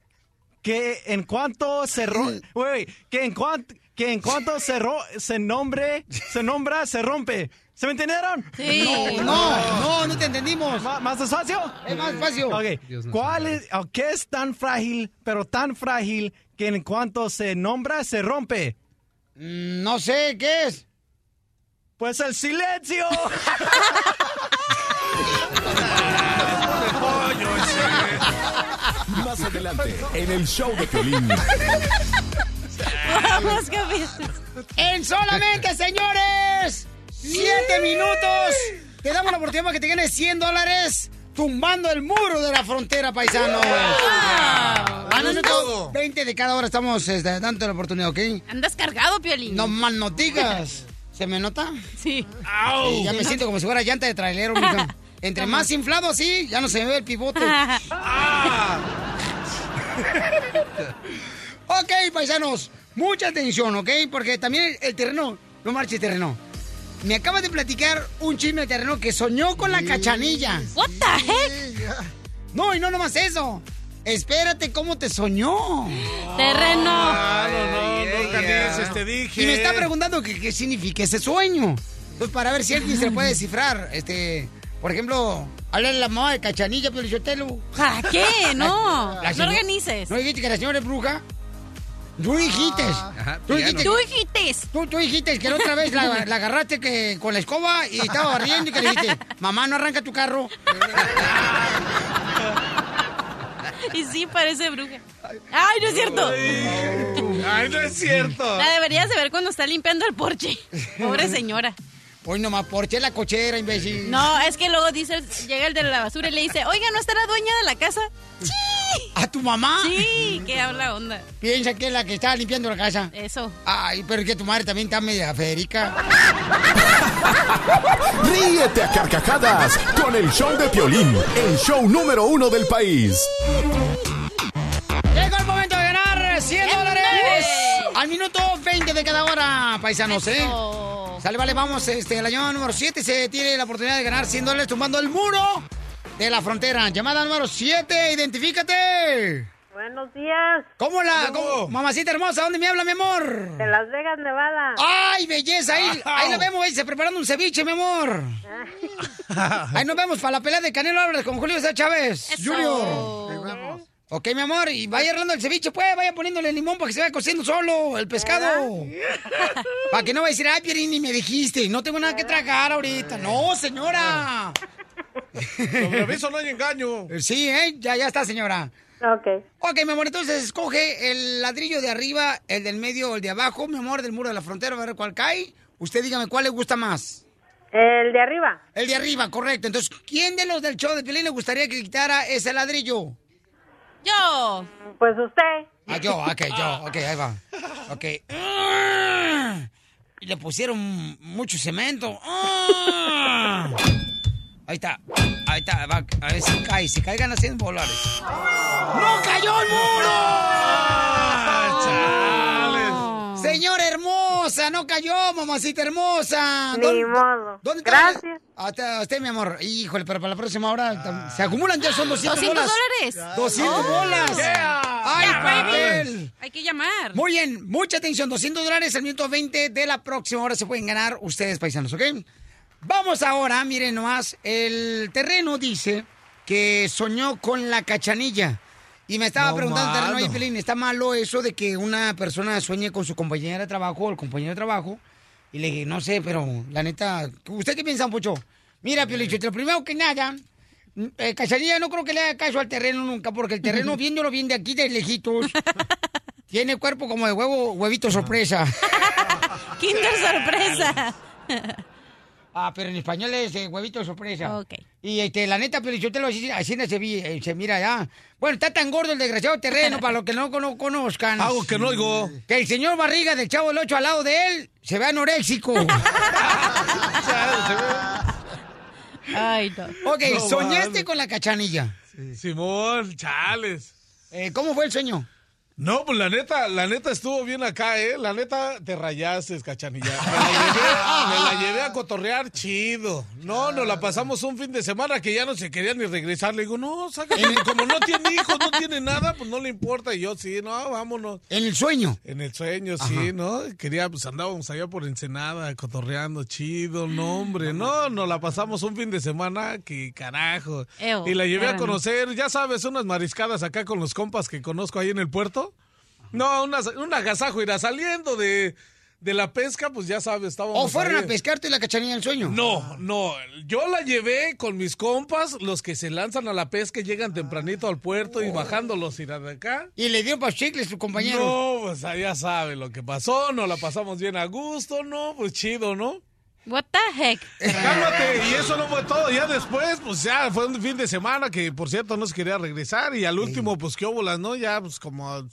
que en cuanto se ro, wait, que en cuanto, que en cuanto se ro, se nombre, se nombra, se rompe. ¿Se me entendieron? Sí. No, no, no, no te entendimos. ¿Más, despacio? Es más fácil. Ok, Dios ¿cuál es, qué es tan frágil, pero tan frágil que en cuanto se nombra, se rompe? Mm, No sé, ¿qué es? Pues el silencio. Más adelante, en el show de Piolín. Vamos. En solamente, señores, siete minutos. Te damos la oportunidad para que te ganes 100 dólares tumbando el muro de la frontera, paisanos. A nosotros 20 de cada hora estamos este, dando la oportunidad, ¿ok? Andas cargado, Piolín. No más no digas. ¿Se me nota? Sí. Sí, ya me siento como si fuera llanta de trailero, mija. Entre más inflado así, ya no se me ve el pivote. ok, paisanos, mucha atención, ¿ok? Porque también el terreno, no marche terreno. Me acaba de platicar un chisme de terreno que soñó con la cachanilla. What the heck? No, y no nomás eso. Espérate cómo te soñó. Terreno. Ah, no, no, no organices, te dije. Y me está preguntando qué, qué significa ese sueño. Pues para ver si alguien se lo puede descifrar. Este, por ejemplo, habla la mamá de Cachanilla, Pio Lichotelo. ¿Ah, qué? No, La no organices. ¿No dijiste que la señora es bruja? Tú dijiste. Ajá, Tú dijiste. Tú dijiste. Tú, tú dijiste que la otra vez la, la agarraste que, con la escoba y estaba barriendo y que le dijiste, mamá, no arranca tu carro. Y sí, parece bruja. Ay, no es cierto. Ay, no es cierto. La deberías de ver cuando está limpiando el porche. Pobre señora. Hoy nomás, ¿por qué la cochera, imbécil? No, es que luego dice, llega el de la basura y le dice, oiga, ¿no estará dueña de la casa? ¿A tu mamá? Sí, que habla onda. Piensa que es la que está limpiando la casa. Eso. Ay, pero es que tu madre también está media Federica. Ríete a carcajadas con el show de Piolín, el show número uno del país. Llegó el momento de ganar 100 dólares al minuto 20 de cada hora, paisanos, ¿eh? Sale, vale, vamos, este, el año número 7 se tiene la oportunidad de ganar 100 dólares tumbando el muro de la frontera. Llamada número 7, identifícate. Buenos días. ¿Cómo la, cómo- mamacita hermosa, dónde me habla, mi amor? De Las Vegas, Nevada. ¡Ay, belleza! Ahí, ahí la vemos, ahí se preparando un ceviche, mi amor. Ahí nos vemos para la pelea de Canelo Álvarez con Julio César Chávez. Junior. Ok, mi amor, y vaya arreglando el ceviche, pues, vaya poniéndole limón para que se vaya cociendo solo el pescado. Para que no vaya a decir, ay, Pierín, ni me dijiste, no tengo nada que tragar ahorita. No, señora. Sobre aviso no hay engaño. Sí, ¿eh? Ya, ya está, señora. Ok. Ok, mi amor, entonces escoge el ladrillo de arriba, el del medio o el de abajo, mi amor, del muro de la frontera, a ver cuál cae. Usted dígame cuál le gusta más. El de arriba. El de arriba, correcto. Entonces, ¿quién de los del show de Piolín le gustaría que quitara ese ladrillo? Yo. Pues usted. Ah, yo, ok, yo, ok, ahí va. Ok. Y le pusieron mucho cemento. Ah. Ahí está, ahí está, va, a ver si cae, si caigan a 100 dólares. ¡No cayó el muro! Señora hermosa, no cayó, mamacita hermosa. Ni ¿Dónde- modo. ¿Dónde está? Gracias. Hasta usted, mi amor. Híjole, pero para la próxima hora se acumulan ya, son 200, 200 bolas. dólares. 200 Oh. bolas. Yeah. ¡Ay, Yeah, papel! Hay que llamar. Muy bien, mucha atención. 200 dólares al minuto 20 de la próxima hora se pueden ganar ustedes, paisanos, ¿ok? Vamos ahora, miren nomás. El terreno dice que soñó con la cachanilla. Y me estaba No, preguntando, terreno, oye, Pelín, ¿está malo eso de que una persona sueñe con su compañera de trabajo o el compañero de trabajo? Y le dije, no sé, pero la neta, ¿usted qué piensa, Pocho? Mira, Piolín, lo primero que nada, eh, Cachanilla no creo que le haga caso al terreno nunca, porque el terreno, viéndolo bien de aquí de lejitos, tiene cuerpo como de huevo, huevito sorpresa. Kinder sorpresa. Ah, pero en español es eh, huevito sorpresa. Ok. Y este, la neta, pero yo te lo así, así se, vi- eh, se mira ya. Bueno, está tan gordo el desgraciado terreno, para los que no cono- conozcan. Algo que no oigo. Que el señor Barriga del Chavo del Ocho al lado de él se ve anoréxico. Ay, no. ok, No, soñaste vale. con la cachanilla. Simón, chales. Eh, ¿Cómo fue el sueño? No, pues la neta, la neta estuvo bien acá, ¿eh? La neta te rayaste, cachanilla. Me la llevé, me la llevé a cotorrear chido. No, nos la pasamos un fin de semana que ya no se quería ni regresar. Le digo, no, sácate. Como no tiene hijos, no tiene nada, pues no le importa. Y yo, sí, no, vámonos. ¿En el sueño? En el sueño, sí, ¿no? Quería, pues andábamos allá por Ensenada, cotorreando chido, no, hombre. No, nos la pasamos un fin de semana, que carajo. Eo, y la llevé a conocer, ya sabes, unas mariscadas acá con los compas que conozco ahí en el puerto. No, una, un agasajo, irá saliendo de, de la pesca, pues ya sabes, estábamos. ¿O fueron ahí. a pescar tú y la cachanilla en el sueño? No, no, yo la llevé con mis compas, los que se lanzan a la pesca y llegan tempranito al puerto y bajándolos irá de acá. Y le dio pa' chicles tu compañero. No, pues ya sabe lo que pasó, nos la pasamos bien a gusto, ¿no? Pues chido, ¿no? What the heck? Cálmate, y eso no fue todo. Ya después, pues ya fue un fin de semana que, por cierto, no se quería regresar. Y al último, pues qué óbolas, ¿no? Ya, pues como,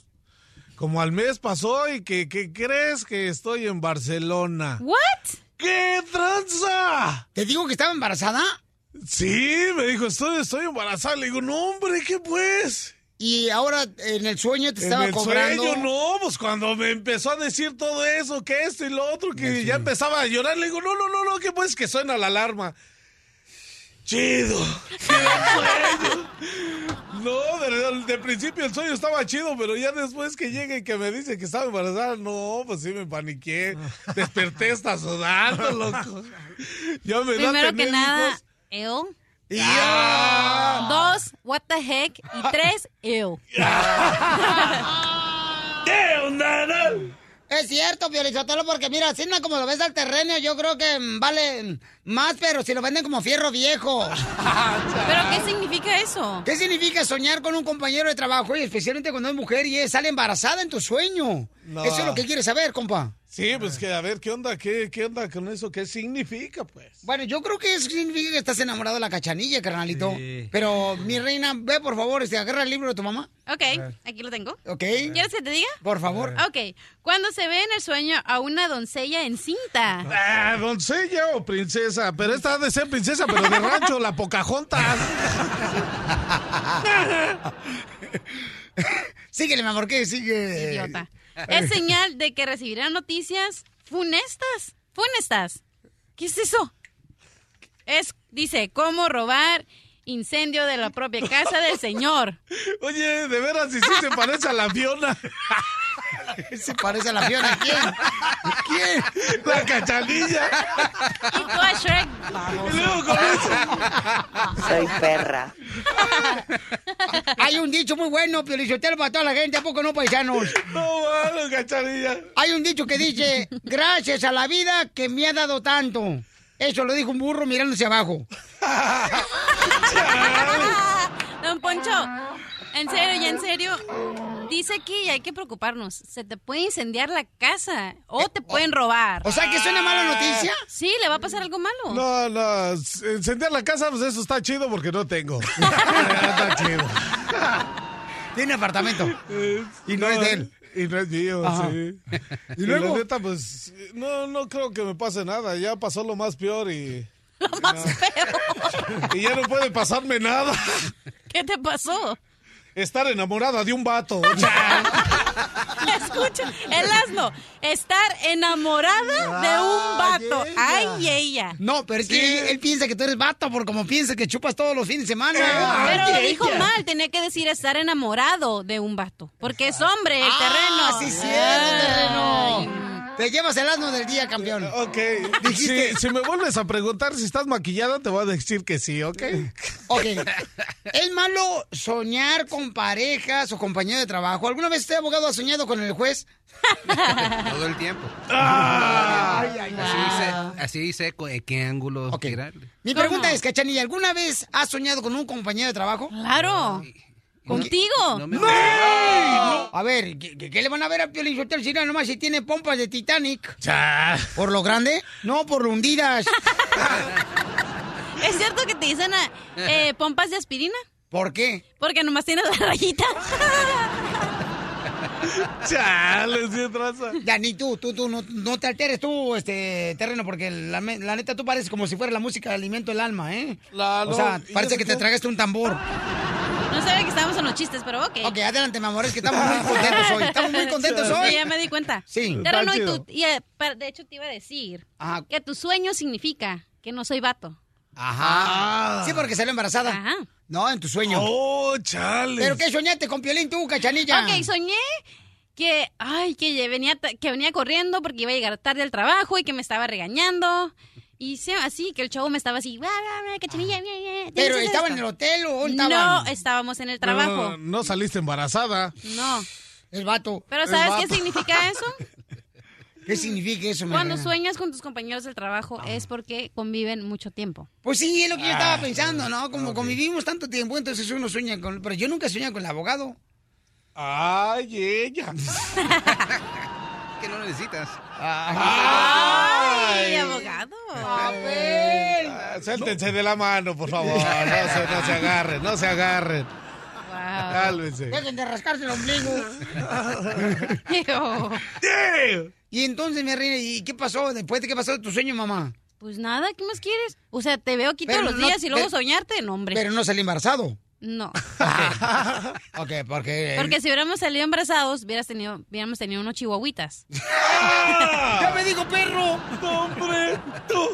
como al mes pasó y que, ¿qué crees? Que estoy en Barcelona. ¿What? ¿Qué tranza? ¿Te digo que estaba embarazada? Sí, me dijo, estoy, estoy embarazada. Le digo, no, hombre, ¿qué pues? Y ahora en el sueño te estaba en el cobrando. sueño, no, pues cuando me empezó a decir todo eso, que esto y lo otro, que ya empezaba a llorar, le digo, no, no, no, no, que pues que suena la alarma. Chido. ¡Qué sueño! No, de, de principio el sueño estaba chido, pero ya después que llega y que me dice que estaba embarazada, no, pues sí me paniqué. Desperté hasta sudando, loco. Ya me Primero que nada, ew. ¡Ya! Dos, what the heck. Y tres, ew. Es cierto, Piolizotelo, porque mira, así no como lo ves al terreno, yo creo que mm, vale más, pero si lo venden como fierro viejo. ¿Pero qué significa eso? ¿Qué significa soñar con un compañero de trabajo y especialmente cuando es mujer y sale embarazada en tu sueño? No. Eso es lo que quieres saber, compa. Sí, pues que a ver, ¿qué onda? ¿Qué, qué onda con eso? ¿Qué significa, pues? Bueno, yo creo que eso significa que estás enamorado de la cachanilla, carnalito. Pero, mi reina, ve por favor, este, agarra el libro de tu mamá. Ok, aquí lo tengo. ¿Ok? ¿Quieres que te diga? Por favor. Ok. Cuando se ve en el sueño a una doncella encinta. Ah, doncella o princesa, pero esta ha de ser princesa, pero de rancho, la Pocahontas. Síguele, mi amor, que sigue. Idiota. Es señal de que recibirán noticias funestas. Funestas. ¿Qué es eso? Es, dice, cómo robar incendio de la propia casa del señor. Oye, de veras, si sí se parece a la Fiona. ¿Se parece a la Fiona? ¿Quién? ¿Quién? La cachanilla. Y tú a Shrek. Y luego comienza. Soy perra. Hay un dicho muy bueno, Piolichotelo, para toda la gente, ¿a poco no, paisanos? No, malo, cachanilla. Hay un dicho que dice, gracias a la vida que me ha dado tanto. Eso lo dijo un burro mirándose abajo. Don Poncho, en serio, y en serio, dice que hay que preocuparnos. Se te puede incendiar la casa o te pueden robar. O sea, que es una mala noticia. Sí, le va a pasar algo malo. No, no, encender la casa, pues eso está chido porque no tengo. está chido. Tiene apartamento. Y no es de él. Y no es mío, Ajá. sí. ¿Y Y luego? la neta, pues, no, no creo que me pase nada. Ya pasó lo más peor y... Lo más feo. Y ya no puede pasarme nada. ¿Qué te pasó? Estar enamorada de un vato. Escucha, el asno, estar enamorada de un vato. Ay, ella. No, pero es que él piensa que tú eres vato por como piensa que chupas todos los fines de semana. Pero lo dijo ella. mal, tenía que decir estar enamorado de un vato. Porque es hombre el terreno. Ah, sí, cierto, terreno. Te llevas el asno del día, campeón. Ok. Dijiste- Si, si me vuelves a preguntar si estás maquillada, te voy a decir que sí, ¿ok? Ok. ¿Es malo soñar con parejas o compañeros de trabajo? ¿Alguna vez usted, abogado, ha soñado con el juez? Todo el tiempo. Ay, ay, Así ay. sé, así sé eh, qué ángulo tirarle. Mi pregunta es, Cachanilla, ¿alguna vez has soñado con un compañero de trabajo? Claro. Contigo. No me- ¡No! A ver, ¿qué, le van a ver a Piolín Sotelo si nomás si tiene pompas de Titanic? ¿Por lo grande? No, por lo hundidas. ¿Es cierto que te dicen eh, pompas de aspirina? ¿Por qué? Porque nomás tienes la rayita. Chale, sí, traza. Ya, ni tú, tú, tú, no, no te alteres tú, este, terreno, porque la, neta tú pareces como si fuera la música de alimento del alma, ¿eh? La- o sea, ¿y parece que te tragaste un tambor. No sabe que estábamos en los chistes, pero ok. Ok, adelante, mi amor, es que estamos muy contentos hoy. Estamos muy contentos Sí, hoy. ya me di cuenta. Sí. Terreno, y tú, y, eh, de hecho te iba a decir Ajá. que tu sueño significa que no soy vato. Ajá. Sí, porque salió embarazada. Ajá. No, en tu sueño. Oh, chale. ¿Pero qué soñaste con Piolín tú, cachanilla? Ok, soñé que, ay, que venía, que venía corriendo porque iba a llegar tarde al trabajo y que me estaba regañando. Y sí, así, que el chavo me estaba así, "Bla, bla, bla, cachanilla, bla, bla, ¿Pero estaba en esto". el hotel o dónde No, estábamos en el trabajo. No, no saliste embarazada. No. El vato. ¿Pero El sabes qué significa eso? ¿Qué significa eso, mi Cuando reina? sueñas con tus compañeros del trabajo es porque conviven mucho tiempo. Pues sí, es lo que yo estaba Ah, pensando, ¿no? Como convivimos tanto tiempo, entonces uno sueña con... Pero yo nunca sueño con el abogado. Ay, ella. Que no necesitas. Ay, Ay, abogado. Ah, Suéltense de la mano, por favor. No se, no se agarren, no se agarren. Cálmense. Dejen de rascarse el ombligo. y entonces, mi reina, ¿y qué pasó? Después de qué pasó de tu sueño, mamá? Pues nada, ¿qué más quieres? O sea, te veo aquí Pero todos los no- días y luego pero- soñarte, no, hombre. Pero no salí embarazado. No. Ok, porque... Porque si hubiéramos salido embarazados, hubieras tenido, hubiéramos tenido unos chihuahuitas. ¡Ya me dijo perro! ¡Hombre! ¡Tú!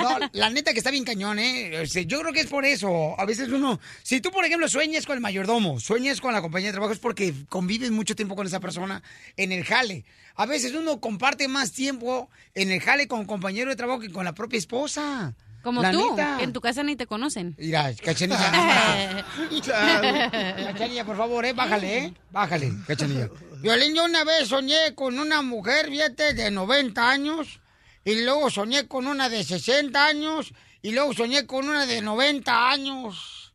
No, la neta que está bien cañón, ¿eh? Sea, yo creo que es por eso. A veces uno, si tú, por ejemplo, sueñas con el mayordomo, sueñas con la compañía de trabajo, es porque convives mucho tiempo con esa persona en el jale. A veces uno comparte más tiempo en el jale con compañero de trabajo que con la propia esposa. Como La tú, neta. que en tu casa ni te conocen. Mira, cachanilla. cachanilla, por favor, eh, bájale, eh. Bájale, cachanilla. Violín, yo una vez soñé con una mujer, fíjate, de 90 años, y luego soñé con una de 60 años, y luego soñé con una de 90 años.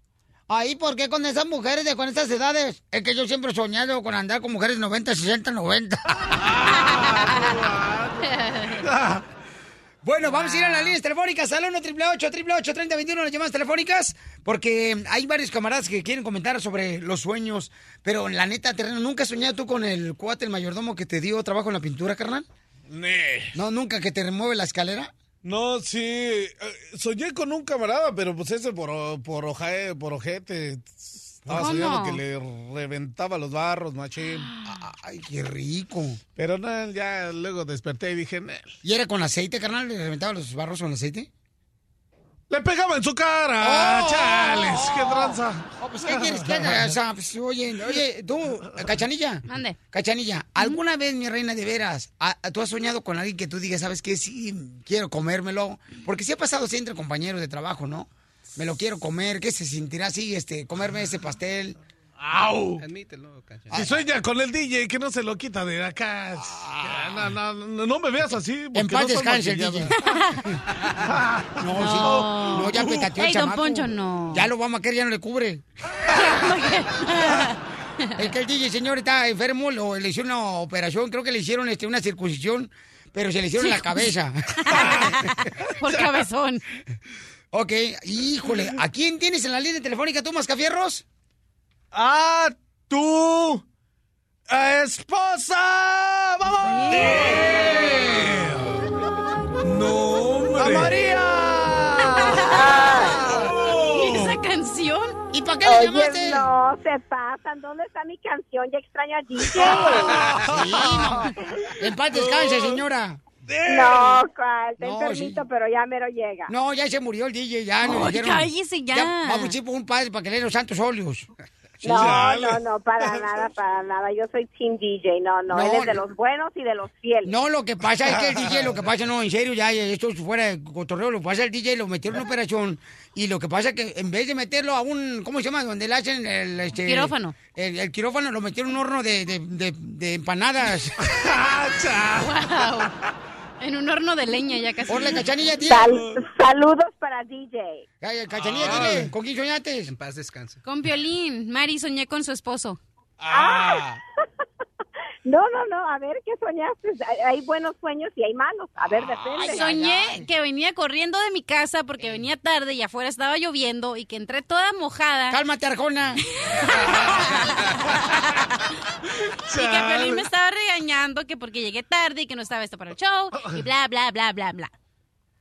Ahí, ¿por qué con esas mujeres de con esas edades? Es que yo siempre he soñado con andar con mujeres 90, 60, 90. Bueno, vamos a ir a las líneas telefónicas al 1 888 3021 las llamadas telefónicas, porque hay varios camaradas que quieren comentar sobre los sueños, pero la neta, terreno, ¿nunca has soñado tú con el cuate, el mayordomo que te dio trabajo en la pintura, carnal? No, nunca que te remueve la escalera. No, sí. eh, soñé con un camarada, pero pues ese por, por, ojae- por ojete. Estaba ¿Cómo? soñando que le reventaba los barros, machín. Ay, qué rico. Pero no, ya luego desperté y dije, "Nel". ¿Y era con aceite, carnal? ¿Le reventaba los barros con aceite? Le pegaba en su cara. ¡Oh! ¡Chales! ¡Qué tranza! Oh, pues, ¿qué quieres que haga? O sea, pues, oye, oye, tú, Cachanilla. Mande. Cachanilla, ¿alguna vez, mi reina, de veras, a- a- tú has soñado con alguien que tú digas, ¿sabes qué? Sí, quiero comérmelo. Porque sí ha pasado sí entre compañeros de trabajo, ¿no? Me lo quiero comer, ¿qué se sentirá así, este, comerme ese pastel? ¡Au! Admítelo, cacha. Si sueña con el DJ, que no se lo quita de acá. No, no, no, no me veas así. porque En paz no descanse el. DJ. No, sí. No, ya petateó el chamaco. Poncho, no. Ya lo va a maquer, ya no le cubre. es que el DJ, señor, está enfermo, lo- le hicieron una operación, creo que le hicieron este, una circuncisión, pero se le hicieron la cabeza. Por cabezón. Ok, híjole, ¿a quién tienes en la línea telefónica tú, Mascafierros? ¡Ah, tú! ¡Esposa! ¡Vamos! ¡No, ¡A María! ¿Y esa canción? ¿Y para qué le Oye, llamaste? no, se pasan. ¿Dónde está mi canción? Ya extraño a DJ. Sí, no. En paz descanse, señora. No, cuál, está No, enfermito, sí. pero ya mero llega. No, ya se murió el DJ, ya nos Ay, dijeron. cállese ya. Vamos a ir por un padre para que le den los santos óleos. No, no, no, para nada, para nada. Yo soy Team DJ, no, no, No, él es de no. los buenos y de los fieles. No, lo que pasa es que el DJ, lo que pasa, no, en serio, ya, esto es fuera de cotorreo, lo que pasa el DJ lo metieron en una operación y lo que pasa es que en vez de meterlo a un, ¿cómo se llama? Donde le hacen el, este, Quirófano. El, el quirófano lo metieron en un horno de, de, de, de empanadas. Wow. En un horno de leña ya casi. Hola, Cachanilla, tía. Sal- saludos para DJ. Ay, Cachanilla, dile, ¿con quién soñaste? En paz descanse. Con violín. Mari soñé con su esposo. Ah. No, no, no, a ver, ¿qué soñaste? Hay- buenos sueños y hay malos. A ver, depende. Soñé que venía corriendo de mi casa porque venía tarde y afuera estaba lloviendo y que entré toda mojada. Cálmate, Arjona. Y que Piolín me estaba regañando que porque llegué tarde y que no estaba esto para el show y bla, bla, bla, bla, bla.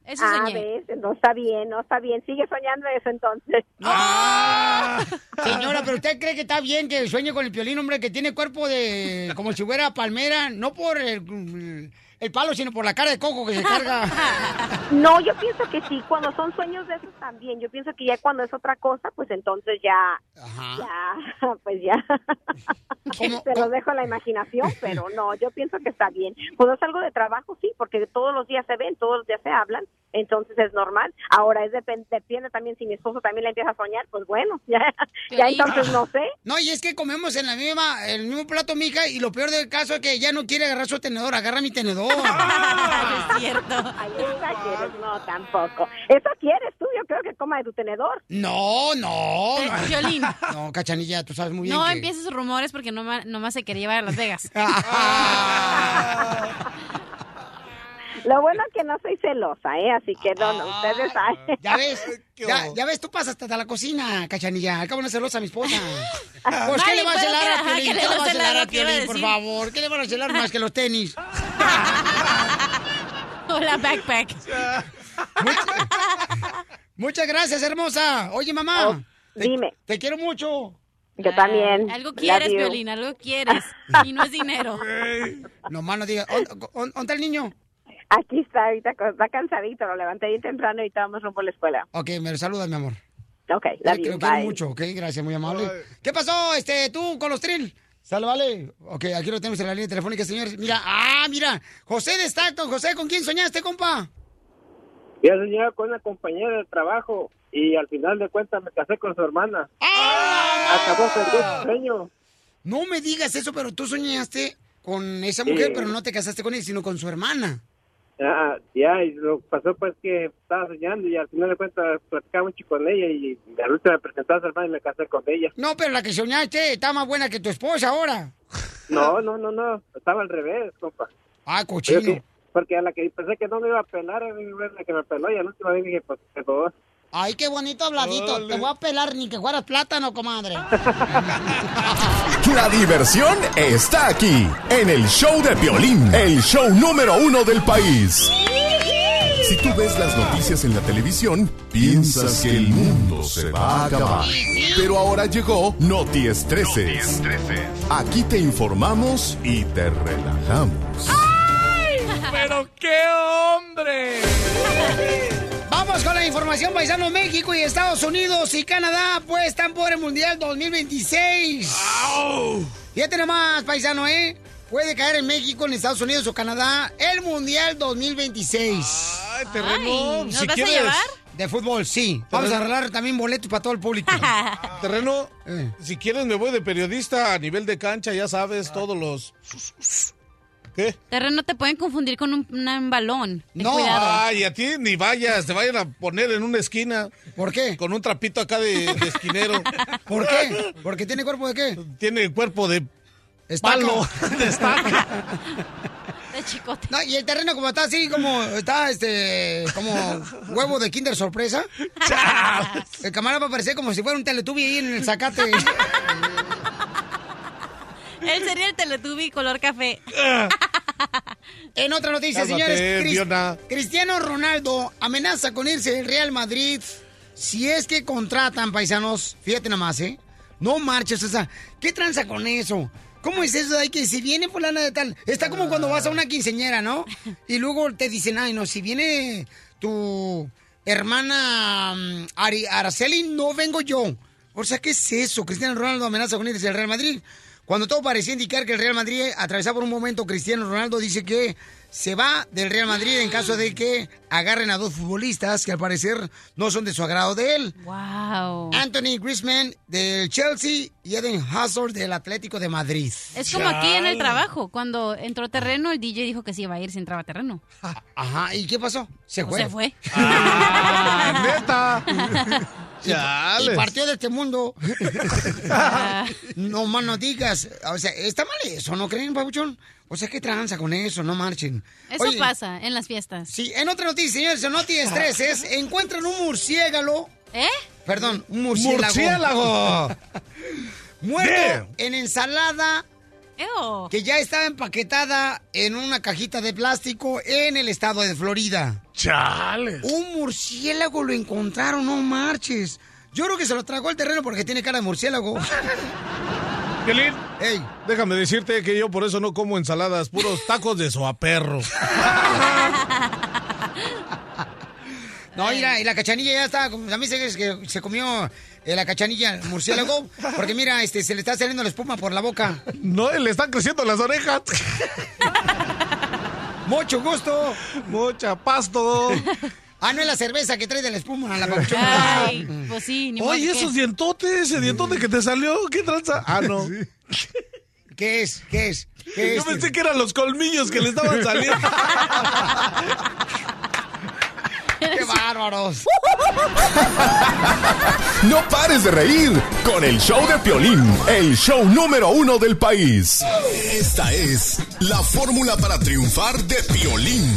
Eso Ah, soñé. ves, no está bien, no está bien. Sigue soñando eso entonces. Ah. Señora, pero usted cree que está bien que sueñe con el piolín, hombre, que tiene cuerpo de como si fuera palmera, no por el, el palo, sino por la cara de coco que se carga. No, yo pienso que sí, cuando son sueños de esos también. Yo pienso que ya cuando es otra cosa, pues entonces ya, ya, pues ya. Se lo dejo a la imaginación, pero no, yo pienso que está bien. Cuando es algo de trabajo, sí, porque todos los días se ven, todos los días se hablan, entonces es normal. Ahora es depen- depende también si mi esposo también le empieza a soñar, pues bueno, ya, ya entonces no sé. No, y es que comemos en la misma, el mismo plato, mija, y lo peor del caso es que ya no quiere agarrar su tenedor, agarra mi tenedor. es cierto. Ay, exageres, no, tampoco. Eso quieres tú, yo creo que coma de tu tenedor. No, no. Eh, Piolín. No, cachanilla, tú sabes muy bien No que... empieces rumores porque no, ma- nomás se quería llevar a Las Vegas. Lo bueno que no soy celosa, ¿eh? Así que no, no, ustedes saben. Ya ves, ya, ya ves, tú pasas hasta la cocina, cachanilla. Al cabo no es celosa mi esposa. Pues, ¿qué le va a celar a Piolín? ¿Qué le va a celar a Piolín, por favor? ¿Qué le van a celar más que los tenis? Hola, backpack. Muchas gracias, hermosa. Oye, mamá. Oh, dime. Te quiero mucho. Yo también. Algo quieres. Violín, algo quieres. Y no es dinero. No más no digas. ¿Dónde dónde está el niño? Aquí está, ahorita está cansadito, lo levanté bien temprano y estábamos rumbo a la escuela. Ok, me saludas, mi amor. Ok, you, lo quiero mucho, ok, gracias, muy amable. ¿Qué pasó, este, tú con los trill? Sale, vale. Ok, aquí lo tenemos en la línea telefónica, señores. Mira, ah, mira, José de Stockton. José, ¿con quién soñaste, compa? Yo soñaba con una compañera de trabajo y al final de cuentas me casé con su hermana. Acabó perdiendo su sueño. No me digas eso, pero tú soñaste con esa mujer, Sí. pero no te casaste con ella, sino con su hermana. Ah, ya, y lo que pasó pues que estaba soñando y al final de cuentas platicaba mucho con ella y al último me presentó a su hermana y me casé con ella. No, pero la que soñaste está más buena que tu esposa ahora. No, no, no, no, estaba al revés, compa. Ah, cochino. Que- Porque a la que pensé que no me iba a pelar, era la que me peló y al último dije, pues, quedó. Ay, qué bonito habladito. Te voy a pelar ni que fueras plátano, comadre. La diversión está aquí, en el show de Piolín, el show número uno del país. Si tú ves las noticias en la televisión, piensas que el mundo se va a acabar. Pero ahora llegó Noti Estreses. Aquí te informamos y te relajamos. ¡Pero qué hombre! Vamos con la información, paisano. México y Estados Unidos y Canadá pues están por el Mundial 2026. Fíjate nomás, paisano, ¿eh? Puede caer en México, en Estados Unidos o Canadá el Mundial 2026. Ay, terreno, ¿nos si vas a quieres. llevar? De fútbol, sí. Vamos a arreglar también boletos para todo el público. Terreno, Eh. si quieres me voy de periodista a nivel de cancha, ya sabes, todos los... ¿Qué? Terreno te pueden confundir con un, un balón. Ten No, cuidado. ay, a ti ni vayas, te vayan a poner en una esquina. ¿Por qué? Con un trapito acá de, de esquinero. ¿Por qué? ¿Porque tiene cuerpo de qué? Tiene cuerpo de Estaca. palo, de estaca. De chicote. No, y el terreno como está así, como está este, como huevo de Kinder sorpresa. El camarada va a parecer como si fuera un teletubi ahí en el zacate. Él sería el Teletubby color café. En otra noticia, Cálmate, señores. Cristiano Ronaldo amenaza con irse del Real Madrid si es que contratan paisanos. Fíjate nomás, ¿eh? No marches, o sea, ¿qué tranza con eso? ¿Cómo es eso de ahí que si viene fulana de tal? Está como cuando vas a una quinceñera, ¿no? Y luego te dicen, ay, no, si viene tu hermana mm, Ari- Araceli, no vengo yo. O sea, ¿qué es eso? Cristiano Ronaldo amenaza con irse del Real Madrid. Cuando todo parecía indicar que el Real Madrid atravesaba por un momento, Cristiano Ronaldo dice que se va del Real Madrid en caso de que agarren a dos futbolistas que al parecer no son de su agrado de él. Wow. Anthony Griezmann del Chelsea y Eden Hazard del Atlético de Madrid. Es como aquí en el trabajo. Cuando entró terreno, el DJ dijo que sí iba a ir si entraba terreno. Ajá, ¿y qué pasó? Se fue. se fue. neta. Y partió de este mundo. no más no digas. O sea, está mal eso, ¿no creen, Pabuchón? O sea, ¿qué tranza con eso? No marchen. Eso Oye, pasa en las fiestas. Sí, en otra noticia, señores, en Noti Estreses, encuentran un murciélago. ¿Eh? Perdón, un murciélago. ¡Murciélago! Muerto en ensalada Que ya estaba empaquetada en una cajita de plástico en el estado de Florida. ¡Chales! Un murciélago lo encontraron, no marches. Yo creo que se lo tragó el terreno porque tiene cara de murciélago. Piolín, Ey, déjame decirte que yo por eso no como ensaladas, puros tacos de soaperro. no, mira, y la cachanilla ya está, como- también se, que se comió eh, la cachanilla, el murciélago, porque mira, este, se le está saliendo la espuma por la boca. No, le están creciendo las orejas. Mucho gusto. Mucha pasto. Ah, no es la cerveza que trae de la espuma, la papuchona. Ay, pues sí, ni Oye, que- esos dientotes, ese dientote que te salió, ¿qué tranza? Ah, no. ¿Qué es? ¿Qué es? ¿Qué Yo es? pensé que eran los colmillos que le estaban saliendo. ¡Qué bárbaros! No pares de reír con el show de Piolín, el show número uno del país. Esta es la fórmula para triunfar de Piolín.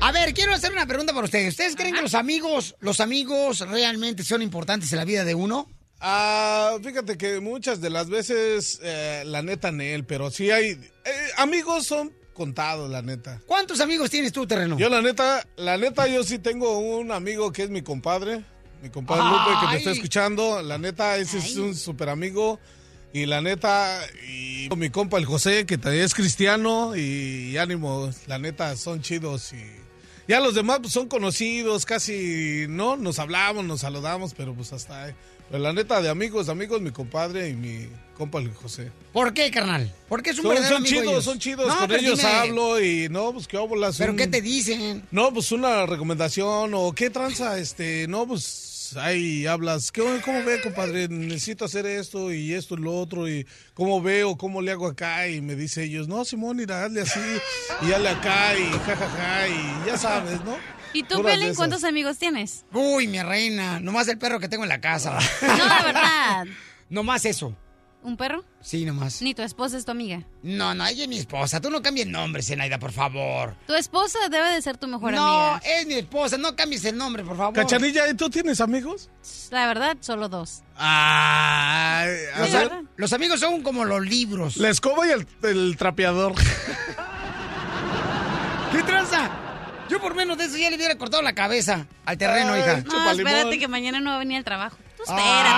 A ver, quiero hacer una pregunta para ustedes. ¿Ustedes creen que los amigos, los amigos realmente son importantes en la vida de uno? Ah, fíjate que muchas de las veces, eh, la neta, Nel, pero sí hay. eh, amigos son contados, la neta. ¿Cuántos amigos tienes tú, terreno? Yo, la neta, la neta, yo sí tengo un amigo que es mi compadre. Mi compadre Lupe, que me está escuchando. La neta, ese es un super amigo. Y la neta, y mi compa el José, que también es cristiano. Y, ánimo, la neta, son chidos. Y ya los demás pues, son conocidos, casi, ¿no? Nos hablamos, nos saludamos, pero pues hasta ahí. Pero la neta, de amigos, amigos, mi compadre y mi compa el José. ¿Por qué, carnal? ¿Por qué es un Son, verdadero son amigo chidos, ellos? son chidos. No, Con ellos dime, hablo y no, pues qué óbolas. ¿Pero un- qué te dicen? No, pues una recomendación o qué tranza, este, no, pues ahí hablas. ¿Qué, ¿Cómo ve, compadre? Necesito hacer esto y esto y lo otro y cómo veo, cómo le hago acá y me dice ellos, no, Simón, mira, hazle así y hazle acá y jajaja y ya sabes, ¿no? ¿Y tú, Pelín, cuántos amigos tienes? Uy, mi reina, nomás el perro que tengo en la casa. No, de verdad. nomás eso. ¿Un perro? Sí, nomás. Ni tu esposa es tu amiga. No, no, ella es mi esposa. Tú no cambies el nombre, Zenaida, por favor. Tu esposa debe de ser tu mejor no, amiga. es mi esposa. No cambies el nombre, por favor. Cachanilla, ¿y tú tienes amigos? La verdad, solo dos. Ay, a Los, ver, los amigos son como los libros. la escoba y el, el trapeador. Yo por menos de eso ya le hubiera cortado la cabeza al terreno, Ay, hija. No, espérate que mañana no va a venir al trabajo. Tú espérate.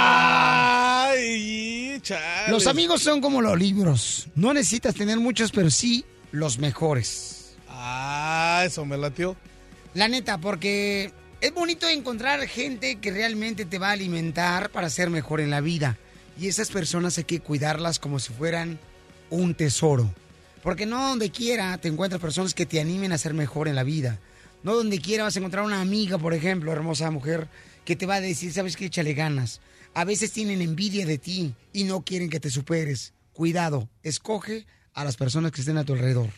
Ay, chale. Los amigos son como los libros. No necesitas tener muchos, pero sí los mejores. Ah, eso me latió. La neta, porque es bonito encontrar gente que realmente te va a alimentar para ser mejor en la vida. Y esas personas hay que cuidarlas como si fueran un tesoro. Porque no donde quiera te encuentras personas que te animen a ser mejor en la vida. No donde quiera vas a encontrar una amiga, por ejemplo, hermosa mujer, que te va a decir, sabes que échale ganas. A veces tienen envidia de ti y no quieren que te superes. Cuidado, escoge a las personas que estén a tu alrededor.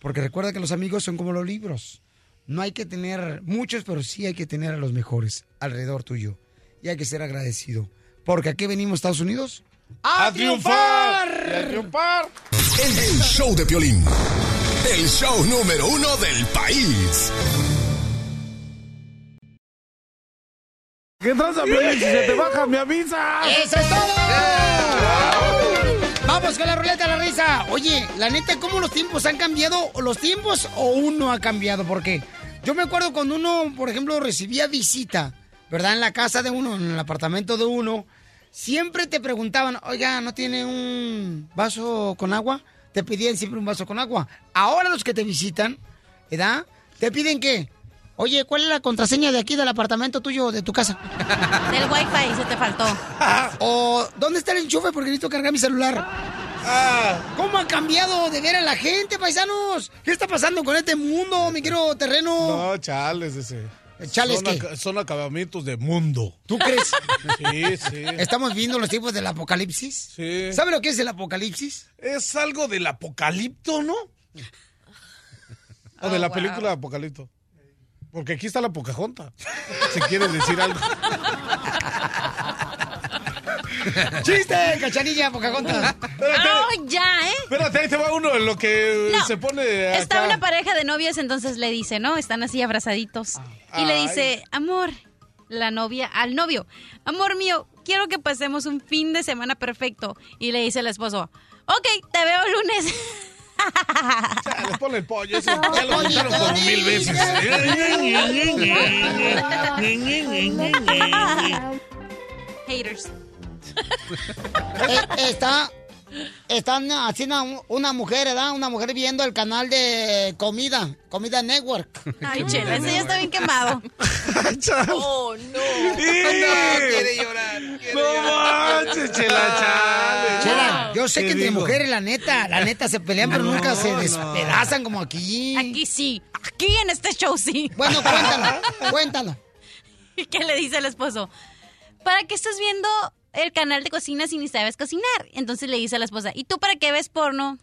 Porque recuerda que los amigos son como los libros. No hay que tener muchos, pero sí hay que tener a los mejores alrededor tuyo. Y hay que ser agradecido. Porque aquí venimos, Estados Unidos, a, triunfar. A triunfar. El, el show de Piolín. El show número uno del país. ¿Qué tranza, Piolín? Si se te baja, me avisa. ¡Eso es todo! Vamos con la ruleta de la risa. Oye, la neta, ¿cómo los tiempos han cambiado? ¿O ¿Los tiempos o uno ha cambiado? Porque yo me acuerdo cuando uno, por ejemplo, recibía visita, ¿verdad? En la casa de uno, en el apartamento de uno, siempre te preguntaban, oiga, ¿no tiene un vaso con agua? Te pedían siempre un vaso con agua. Ahora los que te visitan, ¿verdad? ¿Te piden qué? Oye, ¿cuál es la contraseña de aquí del apartamento tuyo, de tu casa? Del wifi se te faltó. O, ¿dónde está el enchufe? Porque necesito cargar mi celular. ¿Cómo ha cambiado de ver a la gente, paisanos? ¿Qué está pasando con este mundo, mi querido terreno? No, chales ese. ¿Chales son, acabamientos de mundo. ¿Tú crees? Sí, sí. ¿Estamos viendo los tiempos del apocalipsis? Sí. ¿Sabe lo que es el apocalipsis? Es algo del apocalipto, ¿no? O de Oh, la wow. película Apocalipto. Porque aquí está la Pocahontas. Si quieres decir algo. ¡Chiste, cachanilla, Pocahontas! ¡Oh, ya, eh! Espérate, ahí te va uno en lo que No. se pone acá. Está una pareja de novios, entonces le dice, ¿no? Están así abrazaditos. Y le dice, amor, la novia al novio, amor mío, quiero que pasemos un fin de semana perfecto. Y le dice el esposo, ok, te veo el lunes. Ya, le pone el pollo. ese, ya lo quitaron como mil veces. Haters. Eh, está, están haciendo una mujer, ¿verdad? Una mujer viendo el canal de comida, Comida Network. Ay, chela, ese ya está bien quemado. Oh, no. quiere llorar. No manches, chela, chale. Chela, yo sé que entre digo. mujeres, la neta, la neta se pelean, pero No, nunca se no. despedazan como aquí. Aquí sí, aquí en este show sí. Bueno, cuéntalo, cuéntalo. ¿Y qué le dice el esposo? ¿Para qué estás viendo el canal de cocina si ni sabes cocinar? Entonces le dice a la esposa, ¿y tú para qué ves porno?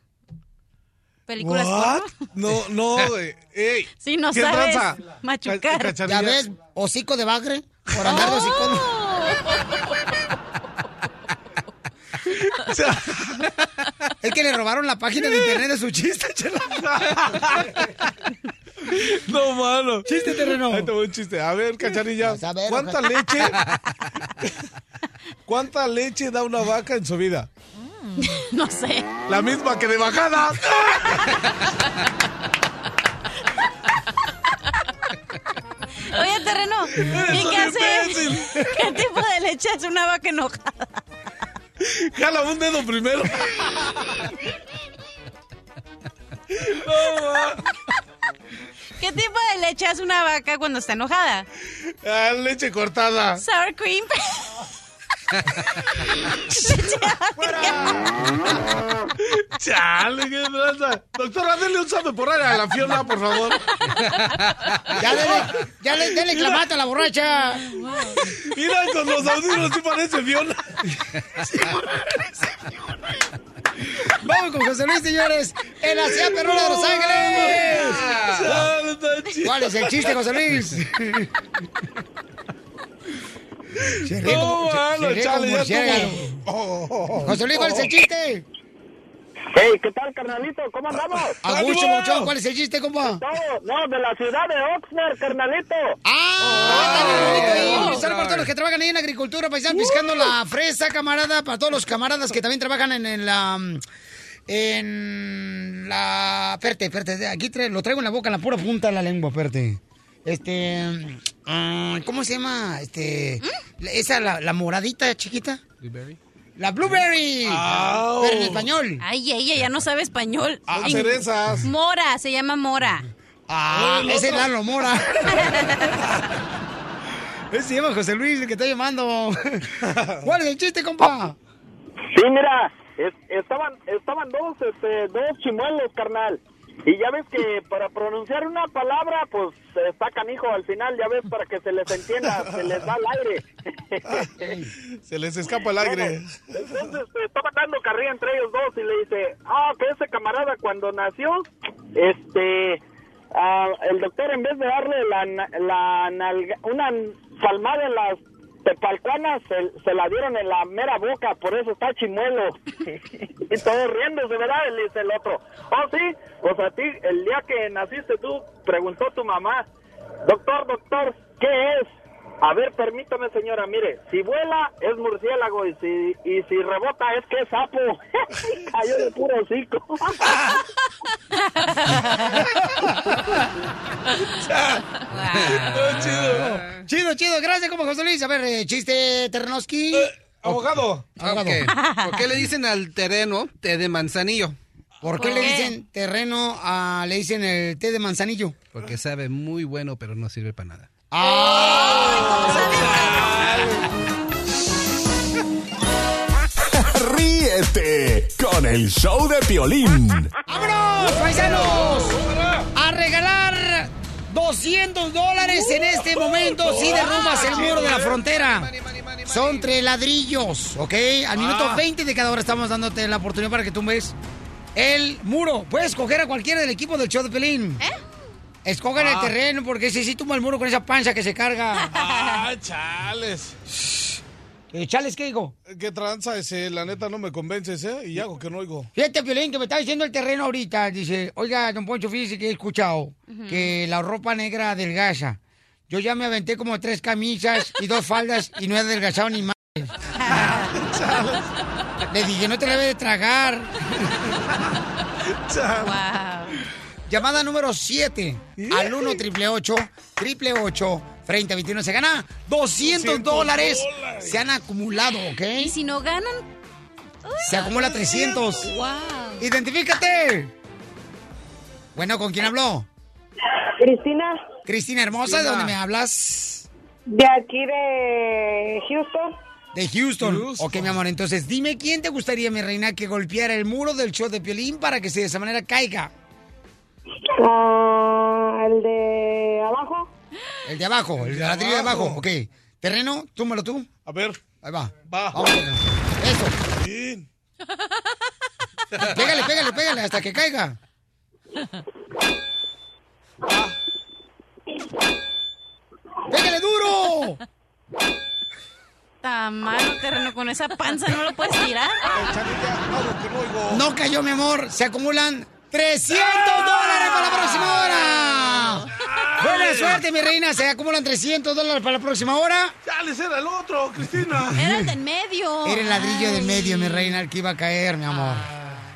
¿Películas What? porno? No, no, güey. Ey, Sí, no ¿qué sabes tranza? machucar. ¿Ya ves? Hocico de bagre, por andar de hocicón. Es que le robaron la página de internet de su chiste, chela. No, mano. Chiste, terreno. Ahí te voy un chiste. A ver, cacharilla. a ver, ¿Cuánta ojalá. leche? ¿Cuánta leche da una vaca en su vida? No sé. La misma que de bajada. Oye, terreno. ¿Y qué hace? imbécil. ¿Qué tipo de leche es una vaca enojada? Jala un dedo primero. No, ma. ¿Qué tipo de leche hace una vaca cuando está enojada? Ah, leche cortada. Sour cream. Chale, qué tranza. Doctora, denle un sabe por área a la Fiona, por favor. Ya dele, ya le, dele clamato a la borracha. Mira, con los audífonos sí parece Fiona. Vamos con José Luis, señores. En la ciudad perrona de Los Ángeles. ¿Cuál es el chiste, José Luis? Se No, como- se- como. José Luis, ¿cuál es el chiste? Hey, ¿qué tal, carnalito? ¿Cómo andamos? Augusto Mochón, ¿cuál es el chiste, compa? No, de la ciudad de Oxnard, carnalito. ¡Ah! está bien bonito ahí. Un saludo para todos los que trabajan ahí en agricultura, paisanos, piscando la fresa, camarada, para todos los camaradas que también trabajan en, en la... En la... Espérate, espérate, aquí tra- lo traigo en la boca, en la pura punta de la lengua, espérate. Este... ah, ¿Cómo se llama? Este... Esa, la, la moradita chiquita. La blueberry. Au. Pero en español. Ay, ella ya no sabe español. Ah, cerezas. Mora, se llama Mora. Ah, el ese es. Lalo Mora. ese se llama José Luis, el que está llamando. ¿Cuál es el chiste, compa? Sí, mira, es- estaban estaban dos este, dos chimuelos, carnal. Y ya ves que para pronunciar una palabra, pues está canijo al final, ya ves, para que se les entienda, se les da el aire. Se les escapa el aire. Entonces este, estaban dando carrilla entre ellos dos y le dice, ah, que ese camarada cuando nació, este, ah, el doctor en vez de darle la, la nalga- una palmada en las tepalcanas, se, se la dieron en la mera boca, por eso está chimuelo. y todos riéndose, ¿verdad? Le dice el otro, oh sí, pues a ti, el día que naciste tú, preguntó tu mamá, doctor, doctor, ¿qué es? A ver, permítame, señora, mire, si vuela es murciélago y si, y si rebota es que es sapo. Cayó de puro hocico. Chido, chido, gracias, como José Luis. A ver, eh, chiste, Terrenoski. Abogado. Abogado. Ok. ¿Por qué le dicen al terreno té de manzanillo? ¿Por qué le dicen terreno a, le dicen el té de manzanillo? Porque sabe muy bueno, pero no sirve para nada. Ríete con el show de Piolín. ¡Vámonos, paisanos! A regalar 200 dólares en este momento si derrumbas el muro de la frontera. Son tres ladrillos, ¿ok? Al minuto Ah. 20 de cada hora estamos dándote la oportunidad para que tumbes el muro. Puedes escoger a cualquiera del equipo del show de Pelín. ¿Eh? Escogen el Ah. terreno porque si sí tumba el muro con esa panza que se carga. Ah, chales. ¿Chales qué digo? ¿Qué tranza ese? La neta no me convences, ¿eh? Y hago que no oigo. Fíjate, Piolín, que me está diciendo el terreno ahorita. Dice, oiga, don Poncho, fíjese que he escuchado que la ropa negra adelgaza. Yo ya me aventé como tres camisas y dos faldas y no he adelgazado ni más. Le dije, no te la debe de tragar. Llamada número 7 al 1 triple 8 triple 8 30 21 se gana 200 dólares. Se han acumulado, ¿ok? Y si no ganan, Se acumula 300. wow. ¡Identifícate! Bueno, ¿con quién habló? Cristina, Cristina Hermosa, ¿de dónde me hablas? de aquí de Houston. De Houston. Ok, mi amor, entonces dime quién te gustaría, mi reina, que golpeara el muro del show de Piolín para que se de esa manera caiga. Ah, el de abajo. El de abajo, el, de ladrillo de abajo. Ok. Terreno, túmbalo tú. A ver. Ahí va. Va. Vamos. Eso. Bien. Pégale, pégale, pégale hasta que caiga. ¡Pégale duro! Tamano terreno con esa panza, ¿no lo puedes tirar? No cayó, mi amor. Se acumulan 300 dólares para la próxima hora. Buena suerte, mi reina. Se acumulan 300 dólares para la próxima hora. Ya les era el otro, Cristina. Era el del medio. Era el ladrillo del medio, mi reina, el que iba a caer, mi amor.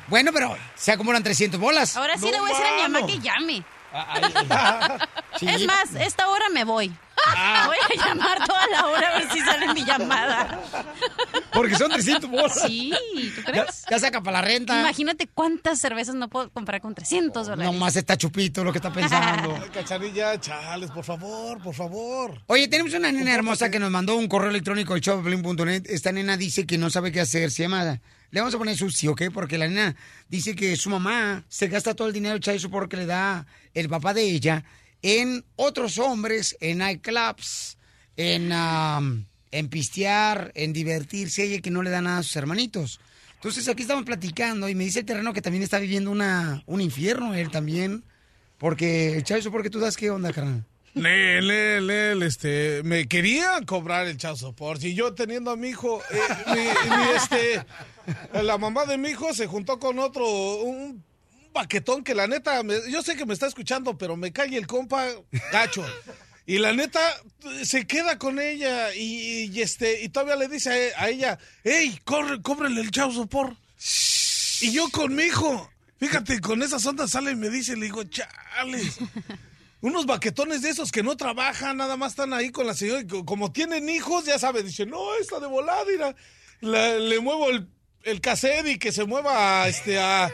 Bueno, pero se acumulan 300 bolas. Ahora sí le voy a decir a mi mamá que llame. Sí. Es más, esta hora me voy. Ah. Voy a llamar toda la hora a ver si sale mi llamada. Porque son 300 bolas. Sí, ¿tú Ya, crees? ya saca para la renta. Imagínate cuántas cervezas no puedo comprar con 300 dólares. Nomás está chupito lo que está pensando. Ay, Cachanilla, chales, por favor, por favor. Oye, tenemos una nena hermosa que nos mandó un correo electrónico al showblin.net. Esta nena dice que no sabe qué hacer. Se llama... Le vamos a poner Susi, ¿ok? Porque la nena dice que su mamá se gasta todo el dinero child support que le da el papá de ella en otros hombres, en nightclubs, en, um, en pistear, en divertirse. Ella que no le da nada a sus hermanitos. Entonces aquí estamos platicando y me dice el terreno que también está viviendo una, un infierno él también. Porque child support que tú das, ¿qué onda, carnal? Nel, Nel, Nel, este, me querían cobrar el child support y yo teniendo a mi hijo, eh, mi, este, la mamá de mi hijo se juntó con otro, un paquetón que la neta, yo sé que me está escuchando, pero me cae el compa gacho. Y la neta se queda con ella y, este y todavía le dice a, ella, hey, corre, cóbrele el child support. Y yo con mi hijo, fíjate, con esas ondas sale y me dice, le digo, chales. Unos baquetones de esos que no trabajan, nada más están ahí con la señora. y co- Como tienen hijos, ya saben, dicen, no, esta de volada, le muevo el, el cassette y que se mueva a, este, a,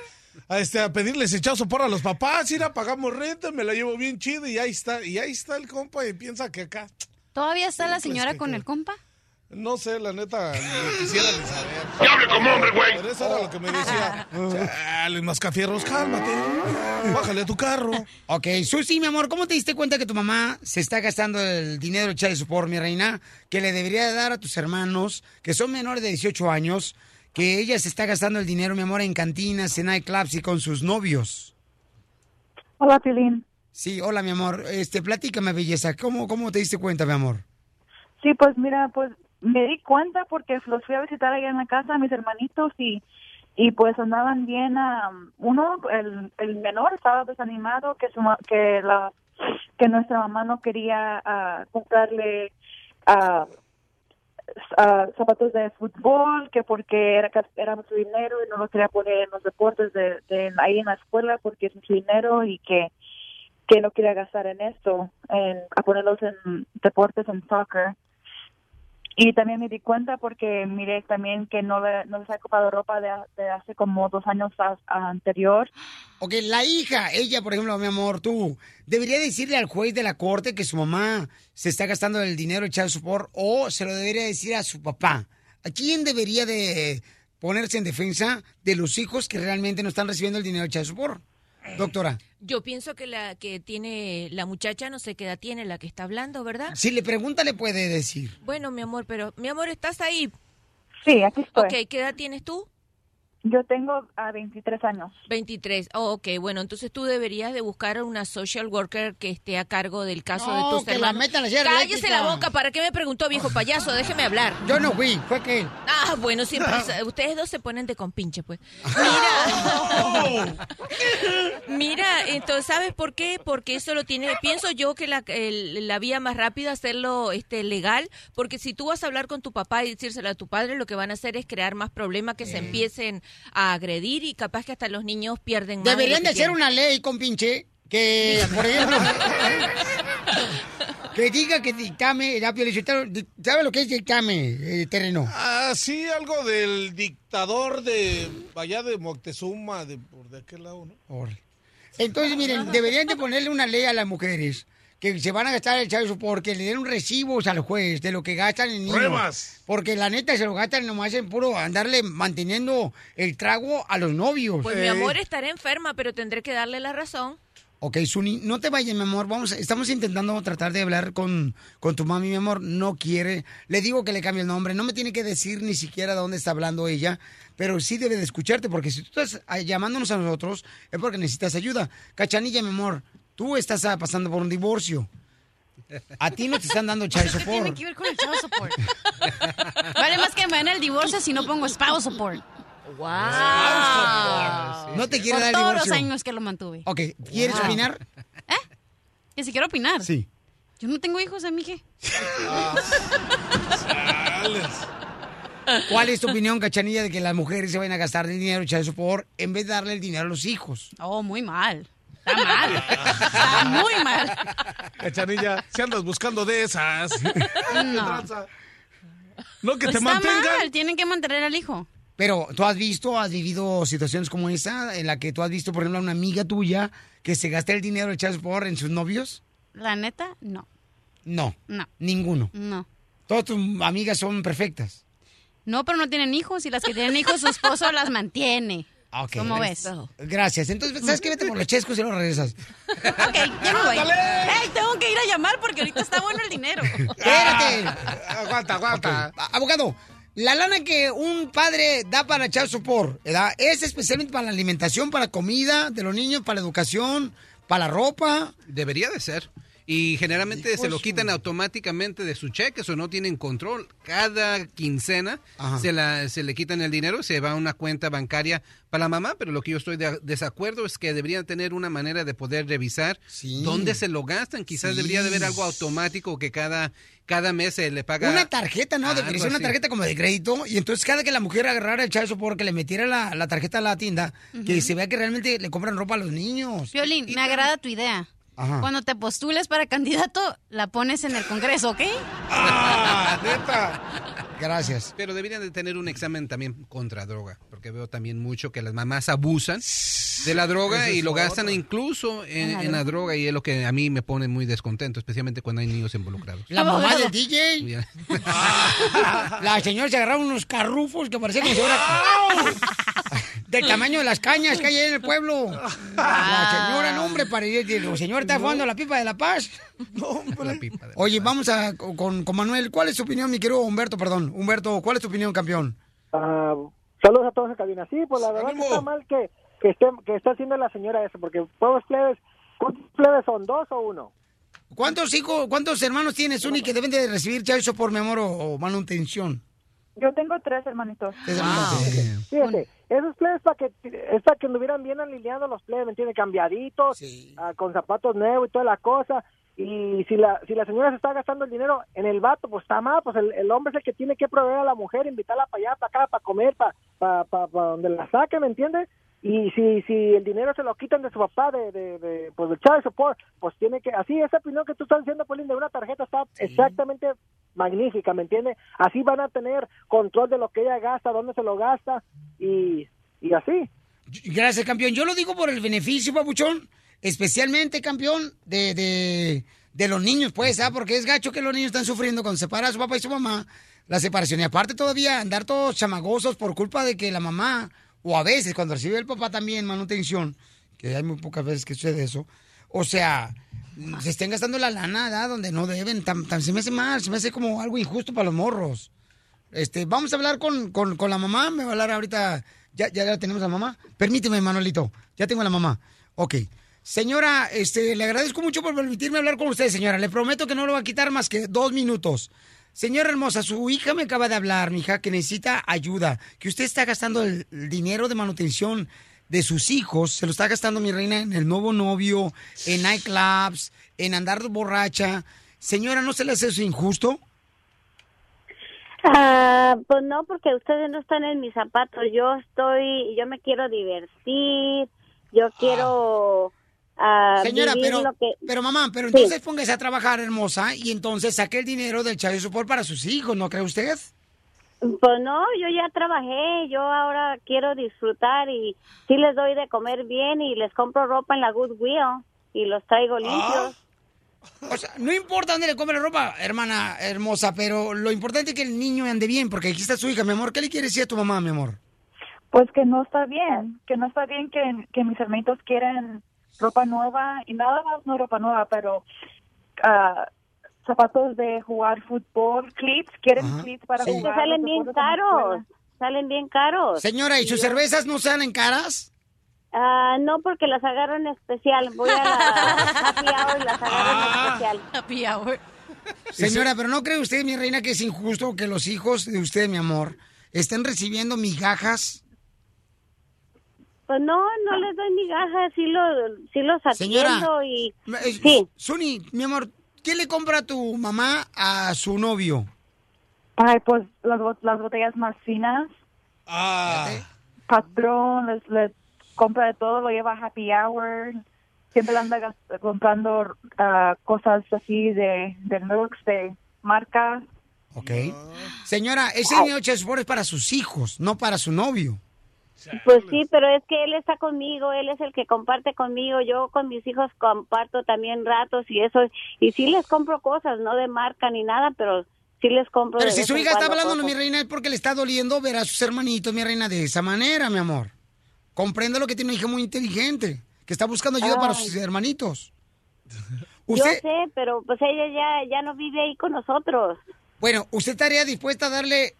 a, este, a pedirles echado sopor a los papás. Mira, pagamos renta, me la llevo bien chido y ahí está. Y ahí está el compa y piensa que acá. ¿Todavía está la señora ¿qué con el compa? No sé, la neta, quisiera ni saber. ¡Y hable como hombre, güey! Pero eso era lo que me decía. Chale, mascafierros, cálmate. Bájale a tu carro. Ok, Susi, mi amor, ¿cómo te diste cuenta que tu mamá se está gastando el dinero de child support, mi reina, que le debería de dar a tus hermanos, que son menores de 18 años, que ella se está gastando el dinero, mi amor, en cantinas, en nightclubs y con sus novios? Hola, Pilín. Sí, hola, mi amor. Este, platícame, belleza. ¿Cómo, cómo te diste cuenta, mi amor? Sí, pues mira, pues me di cuenta porque los fui a visitar allá en la casa a mis hermanitos y y pues andaban bien am, uno el, el menor estaba desanimado que su que la que nuestra mamá no quería ah, comprarle ah, ah, zapatos de fútbol que porque era era su dinero y no lo quería poner en los deportes de, de ahí en la escuela porque es su dinero y que que no quería gastar en esto, en, a ponerlos en deportes, en soccer. Y también me di cuenta porque miré también que no, le, no les ha comprado ropa de, hace como dos años a- a- anterior. Ok, la hija, ella, por ejemplo, mi amor, tú, ¿debería decirle al juez de la corte que su mamá se está gastando el dinero de child support o se lo debería decir a su papá? ¿A quién debería de ponerse en defensa de los hijos que realmente no están recibiendo el dinero de child support? Doctora, Yo pienso que la que tiene la muchacha, no sé qué edad tiene la que está hablando, ¿verdad? si le pregunta le puede decir. Bueno, mi amor, pero mi amor, ¿estás ahí? Sí, aquí estoy. Ok, ¿qué edad tienes tú? Yo tengo a 23 años. 23. Oh, ok, bueno, entonces tú deberías de buscar a una social worker que esté a cargo del caso No, de tus que la hermanos. metan a la Cállese la boca, ¿para qué me preguntó, viejo payaso? Déjeme hablar. Yo no fui, fue que... Ah, bueno, siempre ustedes dos se ponen de compinche, pues. Mira. Mira, entonces, ¿sabes por qué? Porque eso lo tiene, pienso yo que la, el- la vía más rápida es hacerlo este, legal, porque si tú vas a hablar con tu papá y decírselo a tu padre, lo que van a hacer es crear más problemas que se empiecen a agredir y capaz que hasta los niños pierden más. Deberían de hacer tienen. una ley, con pinche, que, por ejemplo, que diga que dictame, ¿sabe lo que es dictame, eh, terreno? Ah, sí, algo del dictador de allá de Moctezuma, de por de aquel lado, ¿no? Entonces, miren, deberían de ponerle una ley a las mujeres que se van a gastar el chavo porque le den recibos al juez de lo que gastan en niños. Pruebas. Porque la neta se lo gastan nomás en puro andarle manteniendo el trago a los novios. Pues mi amor estaré enferma, pero tendré que darle la razón. Ok, Suni, no te vayas, mi amor. Vamos, estamos intentando tratar de hablar con, con tu mami, mi amor. No quiere. Le digo que le cambie el nombre. No me tiene que decir ni siquiera de dónde está hablando ella. Pero sí debe de escucharte, porque si tú estás ah, llamándonos a nosotros, es porque necesitas ayuda. Cachanilla, mi amor, tú estás ah, pasando por un divorcio. A ti no te están dando child ¿Qué tiene support. que ver con el child support? vale más que me den el divorcio si no pongo spouse support. Wow. No te quiere Por dar el todos divorcio. los años que lo mantuve. Ok, ¿quieres Wow. opinar? Que si quiero opinar. Sí. Yo no tengo hijos, amije. ¿Cuál es tu opinión, Cachanilla, de que las mujeres se vayan a gastar dinero echar por en vez de darle el dinero a los hijos? Oh, muy mal. Está mal. Está muy mal. Cachanilla, si andas buscando de esas. No. No, que te Está mantengan. mal. Tienen que mantener al hijo. Pero tú has visto, has vivido situaciones como esa, en la que tú has visto, por ejemplo, a una amiga tuya que se gasta el dinero de echar por en sus novios. La neta, no. No, No. ninguno. No. Todas tus amigas son perfectas. No, pero no tienen hijos y las que tienen hijos, su esposo las mantiene. Ah, ok. ¿Cómo ves? Gracias. Entonces, ¿sabes qué? Vete por los chescos y luego regresas. Ok, ya me voy. Ey, tengo que ir a llamar porque ahorita está bueno el dinero. Espérate. Aguanta, aguanta. Ok. A- Abogado, la lana que un padre da para echar sopor, ¿verdad? ¿Es especialmente para la alimentación, para comida de los niños, para la educación, para la ropa? Debería de ser. Y generalmente Hijo se lo su- quitan automáticamente de su cheque, o no tienen control. Cada quincena Ajá. se, la, se le quitan el dinero, se va a una cuenta bancaria para la mamá, pero lo que yo estoy de desacuerdo es que deberían tener una manera de poder revisar dónde se lo gastan. Quizás Sí. debería de haber algo automático que cada, cada mes se le paga. Una tarjeta, ¿no? Ser una tarjeta como de crédito. Y entonces cada que la mujer agarrara el echar sopor, que le metiera la, la tarjeta a la tienda, que se vea que realmente le compran ropa a los niños. Violín, me agrada tu idea. Ajá. Cuando te postules para candidato, la pones en el Congreso, ¿ok? Ah, Gracias. Pero deberían de tener un examen también contra droga, porque veo también mucho que las mamás abusan de la droga y lo gastan otra. incluso en, En la en la droga y es lo que a mí me pone muy descontento, especialmente cuando hay niños involucrados. La mamá del DJ. La señora se agarraba unos carrufos que parecían si fuera... Del tamaño de las cañas que hay ahí en el pueblo. La señora, no, hombre, parecía... El señor está jugando la pipa de la paz. La pipa de- Oye, vamos a con, con Manuel. ¿Cuál es tu opinión, mi querido Humberto? Perdón, Humberto, ¿cuál es tu opinión, campeón? Ah, saludos a todos en cabina. Sí, pues la verdad que está mal que, que, esté, que esté haciendo la señora eso, porque pueblos plebes, ¿cuántos plebes son? ¿Dos o uno? ¿Cuántos hijos, cuántos hermanos tienes, Uni, que deben de recibir chavizo por mi amor o, o manutención? Yo tengo tres hermanitos. Tres hermanos. Fíjate, esos plebes para que, es para que anduvieran bien alineados los plebes, ¿me entiendes? Cambiaditos, ah, con zapatos nuevos y toda la cosa. Y si la, si la señora se está gastando el dinero en el vato, pues está mal, pues el, el hombre es el que tiene que proveer a la mujer, invitarla para allá, para acá, para comer, para, para, para, para donde la saque, ¿me entiendes? Y si, si el dinero se lo quitan de su papá, de, de, de pues del child support, pues tiene que, así esa opinión que tú estás diciendo, Pauline, de una tarjeta está exactamente magnífica, ¿me entiendes? Así van a tener control de lo que ella gasta, dónde se lo gasta y, y así. Gracias, campeón. Yo lo digo por el beneficio, papuchón. Especialmente, campeón, de, de, de los niños, pues, ¿ah? Porque es gacho que los niños están sufriendo cuando se separa a su papá y su mamá. La separación. Y aparte todavía andar todos chamagosos por culpa de que la mamá, o a veces cuando recibe el papá también manutención, que hay muy pocas veces que sucede eso. O sea, se estén gastando la lana, ¿verdad? Donde no deben. Tam- tam- se me hace mal, se me hace como algo injusto para los morros. Este, vamos a hablar con, con, con la mamá. Me va a hablar ahorita. Ya, ya tenemos a la mamá. Permíteme, Manuelito. Ya tengo a la mamá. Ok. Señora, este, le agradezco mucho por permitirme hablar con usted, señora. Le prometo que no lo va a quitar más que dos minutos. Señora hermosa, su hija me acaba de hablar, mi hija, que necesita ayuda. Que usted está gastando el, el dinero de manutención de sus hijos. Se lo está gastando, mi reina, en el nuevo novio, en nightclubs, en andar borracha. Señora, ¿no se le hace eso injusto? Ah, pues no, porque ustedes no están en mis zapatos. Yo estoy, yo me quiero divertir, yo quiero ah, Señora, vivir pero, lo que... pero mamá, pero Sí. entonces póngase a trabajar, hermosa, y entonces saque el dinero del Child Support para sus hijos, ¿no cree usted? Pues no, yo ya trabajé, yo ahora quiero disfrutar y sí les doy de comer bien y les compro ropa en la Goodwill y los traigo limpios. O sea, no importa dónde le compre la ropa, hermana hermosa, pero lo importante es que el niño ande bien, porque aquí está su hija, mi amor. ¿Qué le quiere decir a tu mamá, mi amor? Pues que no está bien, que no está bien que, que mis hermanitos quieren ropa nueva y nada más no ropa nueva, pero ah, zapatos de jugar fútbol, clips, quieren clips para que jugar. salen bien caros, salen bien caros. Señora, ¿y sus cervezas no salen caras? Ah, no, porque las agarro en especial. Voy a la Happy Hour y las agarro en especial. Happy Hour. Señora, pero ¿no cree usted, mi reina, que es injusto que los hijos de usted, mi amor, estén recibiendo migajas? Pues no, no les doy migajas, sí, lo, sí los Señora, atiendo y... Eh, Sí. Suni, mi amor, ¿qué le compra tu mamá a su novio? Ay, pues las, bot- las botellas más finas. Ah. Patrón, les, les compra de todo, lo lleva a happy hour. Siempre le anda gas- comprando ah, cosas así de, de looks, de marcas. Ok. Señora, ese dinero de support es para sus hijos, no para su novio. Pues sí, pero es que él está conmigo, él es el que comparte conmigo, yo con mis hijos comparto también ratos y eso, y sí les compro cosas, no de marca ni nada, pero sí les compro Pero de si su hija está hablando, mi cosas. reina, es porque le está doliendo ver a sus hermanitos, mi reina, de esa manera, mi amor. Comprendo lo que tiene una hija muy inteligente, que está buscando ayuda para sus hermanitos. Yo sé, pero pues ella ya, ya no vive ahí con nosotros. bueno, ¿usted estaría dispuesta a darle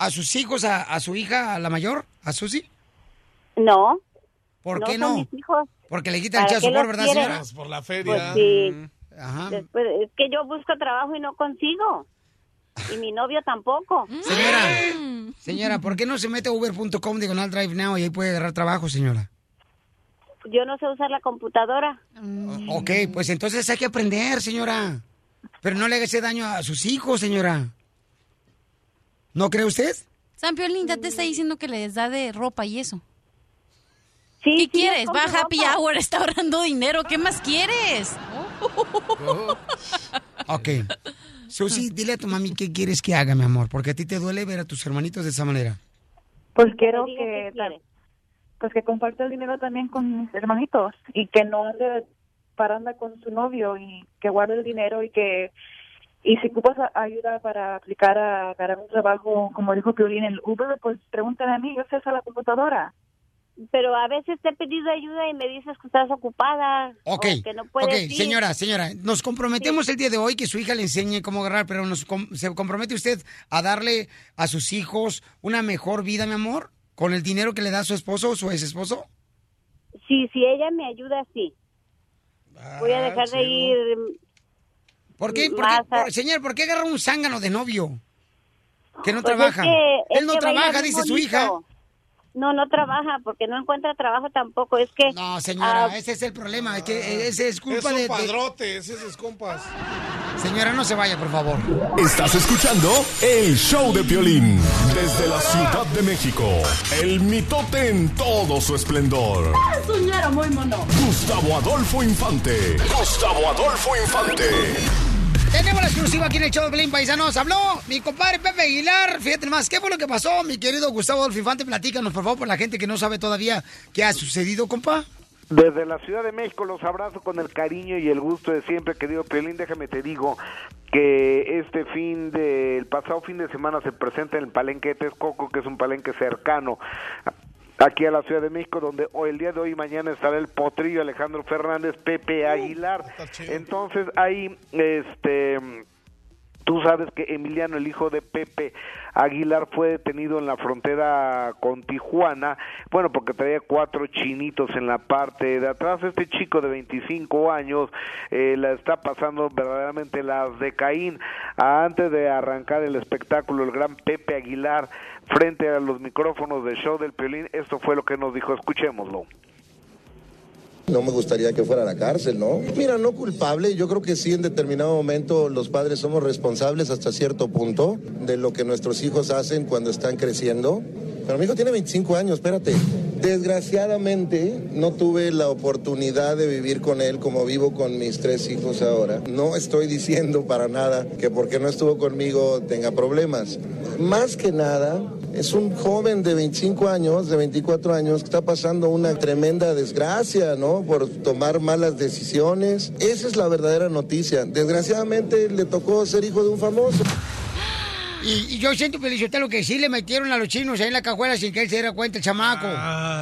a sus hijos, a, a su hija, a la mayor, a Susi? No. ¿Por no qué son no? mis hijos. Porque le quitan el ¿Para child qué support, los ¿verdad, señora? Pues por la Pues feria. sí. Ajá. Después, es que yo busco trabajo y no consigo. Y mi novio tampoco. Señora, señora, ¿por qué no se mete a uber.com diagonal drive now y ahí puede agarrar trabajo, señora? Yo no sé usar la computadora. Ok, pues entonces hay que aprender, señora. Pero no le haga ese daño a sus hijos, señora. ¿No cree usted? San Piolín ya te está diciendo que les da de ropa y eso. Sí, ¿Qué sí, quieres? Va a Happy ropa. Hour, está ahorrando dinero. ¿Qué más quieres? Ok. Susi, dile a tu mami qué quieres que haga, mi amor, porque a ti te duele ver a tus hermanitos de esa manera. Pues quiero que, pues que comparte el dinero también con mis hermanitos y que no ande paranda con su novio y que guarde el dinero y que y si ocupas a- ayuda para aplicar a ganar un trabajo, como dijo Piolín, en el Uber, pues pregúntale a mí, yo sé usar la computadora. Pero a veces te he pedido ayuda y me dices que estás ocupada. Ok, o que no puedes ok, ir. señora, señora, nos comprometemos el día de hoy que su hija le enseñe cómo agarrar, pero nos com- ¿se compromete usted a darle a sus hijos una mejor vida, mi amor? ¿Con el dinero que le da su esposo o su ex esposo? Sí, si ella me ayuda, sí. Voy a dejar de ir. ¿Por qué? ¿Por qué? Por- señor, ¿por qué agarra un zángano de novio? Que no Pues es trabaja. que- es Él no trabaja, dice su hija. No, no trabaja porque no encuentra trabajo tampoco. Es que. No, señora, ah, ese es el problema. Es que ese es culpa es un de, de- padrote, ese es compas. Señora, no se vaya, por favor. Estás escuchando el show de Piolín. Desde la Ciudad de México. El mitote en todo su esplendor. Soñero muy mono. Gustavo Adolfo Infante. Gustavo Adolfo Infante. Tenemos la exclusiva aquí en el show de Paisanos. Habló mi compadre Pepe Aguilar. Fíjate más, ¿qué fue lo que pasó, mi querido Gustavo Adolfo Infante? Platícanos, por favor, por la gente que no sabe todavía qué ha sucedido, compa. Desde la Ciudad de México los abrazo con el cariño y el gusto de siempre, querido Piolín. Déjame te digo que este fin de, el pasado fin de semana se presenta en el Palenque de Texcoco, que es un palenque cercano aquí a la Ciudad de México, donde hoy, el día de hoy y mañana estará el potrillo Alejandro Fernández, Pepe Aguilar. Entonces ahí, este... Tú sabes que Emiliano, el hijo de Pepe Aguilar, fue detenido en la frontera con Tijuana, bueno, porque traía cuatro chinitos en la parte de atrás. Este chico de 25 años eh, la está pasando verdaderamente las de Caín. Antes de arrancar el espectáculo, el gran Pepe Aguilar, frente a los micrófonos del show del Piolín, esto fue lo que nos dijo, escuchémoslo. No me gustaría que fuera a la cárcel, ¿no? Mira, no culpable, yo creo que sí en determinado momento los padres somos responsables hasta cierto punto de lo que nuestros hijos hacen cuando están creciendo. Pero mi hijo tiene 25 años, espérate. Desgraciadamente no tuve la oportunidad de vivir con él como vivo con mis tres hijos ahora. No estoy diciendo para nada que porque no estuvo conmigo tenga problemas. Más que nada, es un joven de 25 años, de 24 años, que está pasando una tremenda desgracia, ¿no? Por tomar malas decisiones. Esa es la verdadera noticia. Desgraciadamente le tocó ser hijo de un famoso. Y, y yo siento, lo que sí le metieron a los chinos ahí en la cajuela sin que él se diera cuenta, el chamaco.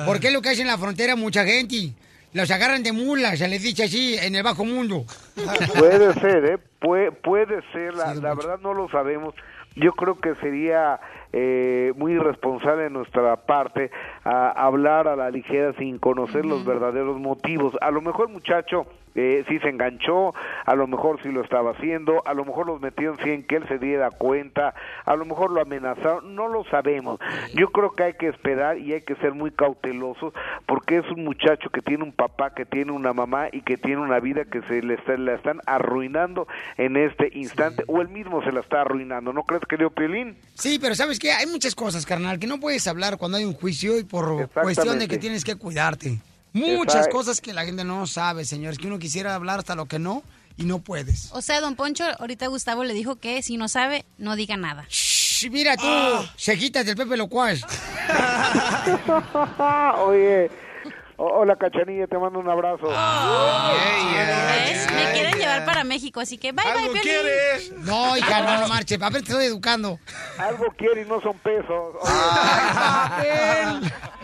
Porque es lo que hace en la frontera mucha gente. Los agarran de mulas, se les dice así, en el bajo mundo. Puede ser, ¿eh? puede, puede ser, la, la verdad no lo sabemos. Yo creo que sería eh, muy irresponsable de nuestra parte a hablar a la ligera sin conocer los verdaderos motivos. A lo mejor el muchacho eh, sí se enganchó, a lo mejor sí lo estaba haciendo, a lo mejor los metieron sin que él se diera cuenta, a lo mejor lo amenazaron, no lo sabemos. Yo creo que hay que esperar y hay que ser muy cautelosos porque es un muchacho que tiene un papá, que tiene una mamá y que tiene una vida que se le está, la están arruinando en este instante o él mismo se la está arruinando. ¿No crees, querido Piolín? Sí, pero sabes que hay muchas cosas, carnal, que no puedes hablar cuando hay un juicio y por cuestión de que tienes que cuidarte. Muchas cosas que la gente no sabe, señores, que uno quisiera hablar hasta lo que no y no puedes. O sea, don Poncho, ahorita Gustavo le dijo que si no sabe, no diga nada. Shh, mira tú, cejitas del Pepe Locuaz. Oye, hola Cachanilla, te mando un abrazo. ¿Ves? Me quieren llevar para México, así que bye bye, Piolín. No, hija, no, no marche. A ver, te estoy educando. Algo quiere y no son pesos.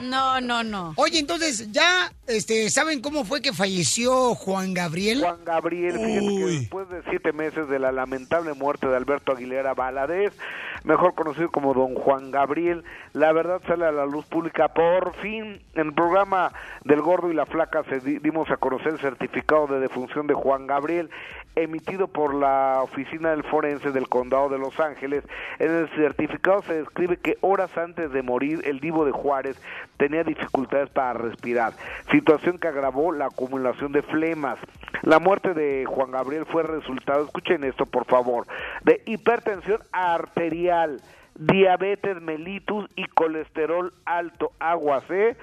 No, no, no. Oye, entonces, ¿ya este, saben cómo fue que falleció Juan Gabriel? Juan Gabriel, fíjate que después de siete meses de la lamentable muerte de Alberto Aguilera Valadez, mejor conocido como Don Juan Gabriel, la verdad sale a la luz pública por fin. En el programa del Gordo y la Flaca se di- dimos a conocer el certificado de defunción de Juan Gabriel emitido por la Oficina del Forense del Condado de Los Ángeles. En el certificado se describe que horas antes de morir el divo de Juárez tenía dificultades para respirar, situación que agravó la acumulación de flemas. La muerte de Juan Gabriel fue resultado, escuchen esto por favor, de hipertensión arterial diabetes mellitus y colesterol alto, agua C.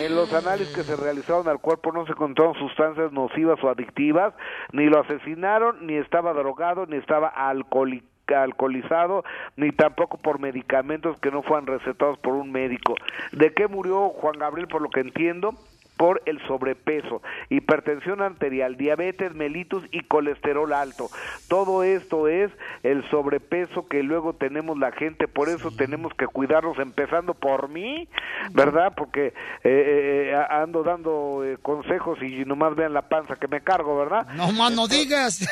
En los análisis que se realizaron al cuerpo no se encontraron sustancias nocivas o adictivas, ni lo asesinaron, ni estaba drogado, ni estaba alcohólico alcoholizado ni tampoco por medicamentos que no fueran recetados por un médico. ¿De qué murió Juan Gabriel por lo que entiendo? Por el sobrepeso, hipertensión arterial, diabetes mellitus y colesterol alto. Todo esto es el sobrepeso que luego tenemos la gente, por eso tenemos que cuidarnos empezando por mí, ¿verdad? Porque eh, eh, ando dando eh, consejos y nomás vean la panza que me cargo, ¿verdad? No más no digas.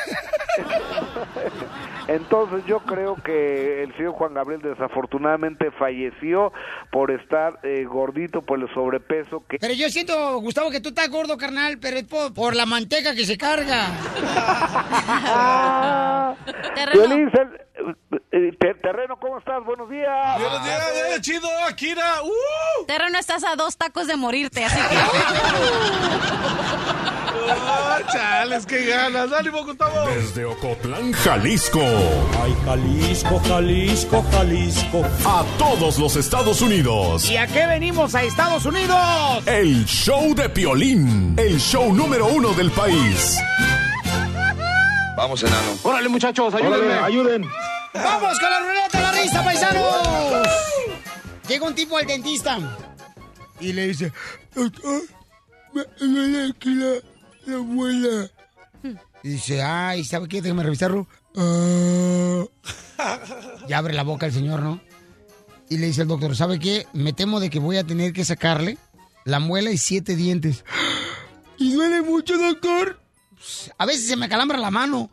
Entonces yo creo que el señor Juan Gabriel desafortunadamente falleció por estar eh, gordito por el sobrepeso que Pero yo siento, Gustavo, que tú estás gordo, carnal, pero es por, por la manteca que se carga. Te- Terreno, ¿cómo estás? Buenos días. Buenos días, eh, chido, Akira. ¡Uh! Terreno, estás a dos tacos de morirte, así que... Ah, chales, qué ganas. ¡Ánimo, Gustavo! Desde Ocotlán, Jalisco. Ay, Jalisco, Jalisco, Jalisco. A todos los Estados Unidos. ¿Y a qué venimos a Estados Unidos? El show de Piolín. El show número uno del país. Vamos, enano. Órale, muchachos, ayúdenme. ayuden. ¡Vamos con la ruleta de la risa, paisanos! Llega un tipo al dentista y le dice, doctor, me duele aquí la, la muela. Y dice, ay, ¿sabe qué? Déjame revisarlo. Ah. Ya abre la boca el señor, ¿no? Y le dice el doctor, ¿sabe qué? Me temo de que voy a tener que sacarle la muela y siete dientes. ¿Y duele mucho, doctor? A veces se me calambra la mano.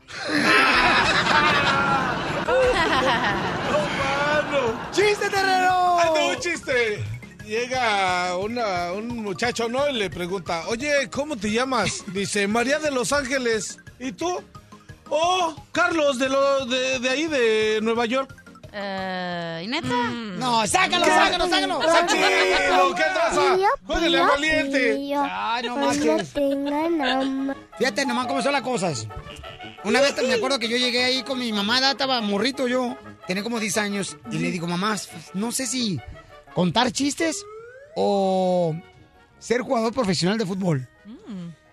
¡Chiste, terreno! ¡Ahí te va un chiste! Llega una- un muchacho, ¿no? Y le pregunta, oye, ¿cómo te llamas? Dice, María de Los Ángeles. ¿Y tú? Oh, Carlos, de, lo, de, de ahí, de Nueva York. Eh, ¿Neta? No, sácalo, ¿Qué? sácalo, sácalo. ¡Está chido! ¿Qué traza? ¡Jueguele al valiente! Ay, no manches. Fíjate nomás cómo son las cosas. Una vez me acuerdo que yo llegué ahí con mi mamá, estaba morrito yo, tenía como 10 años, y le digo, mamá, no sé si contar chistes o ser jugador profesional de fútbol.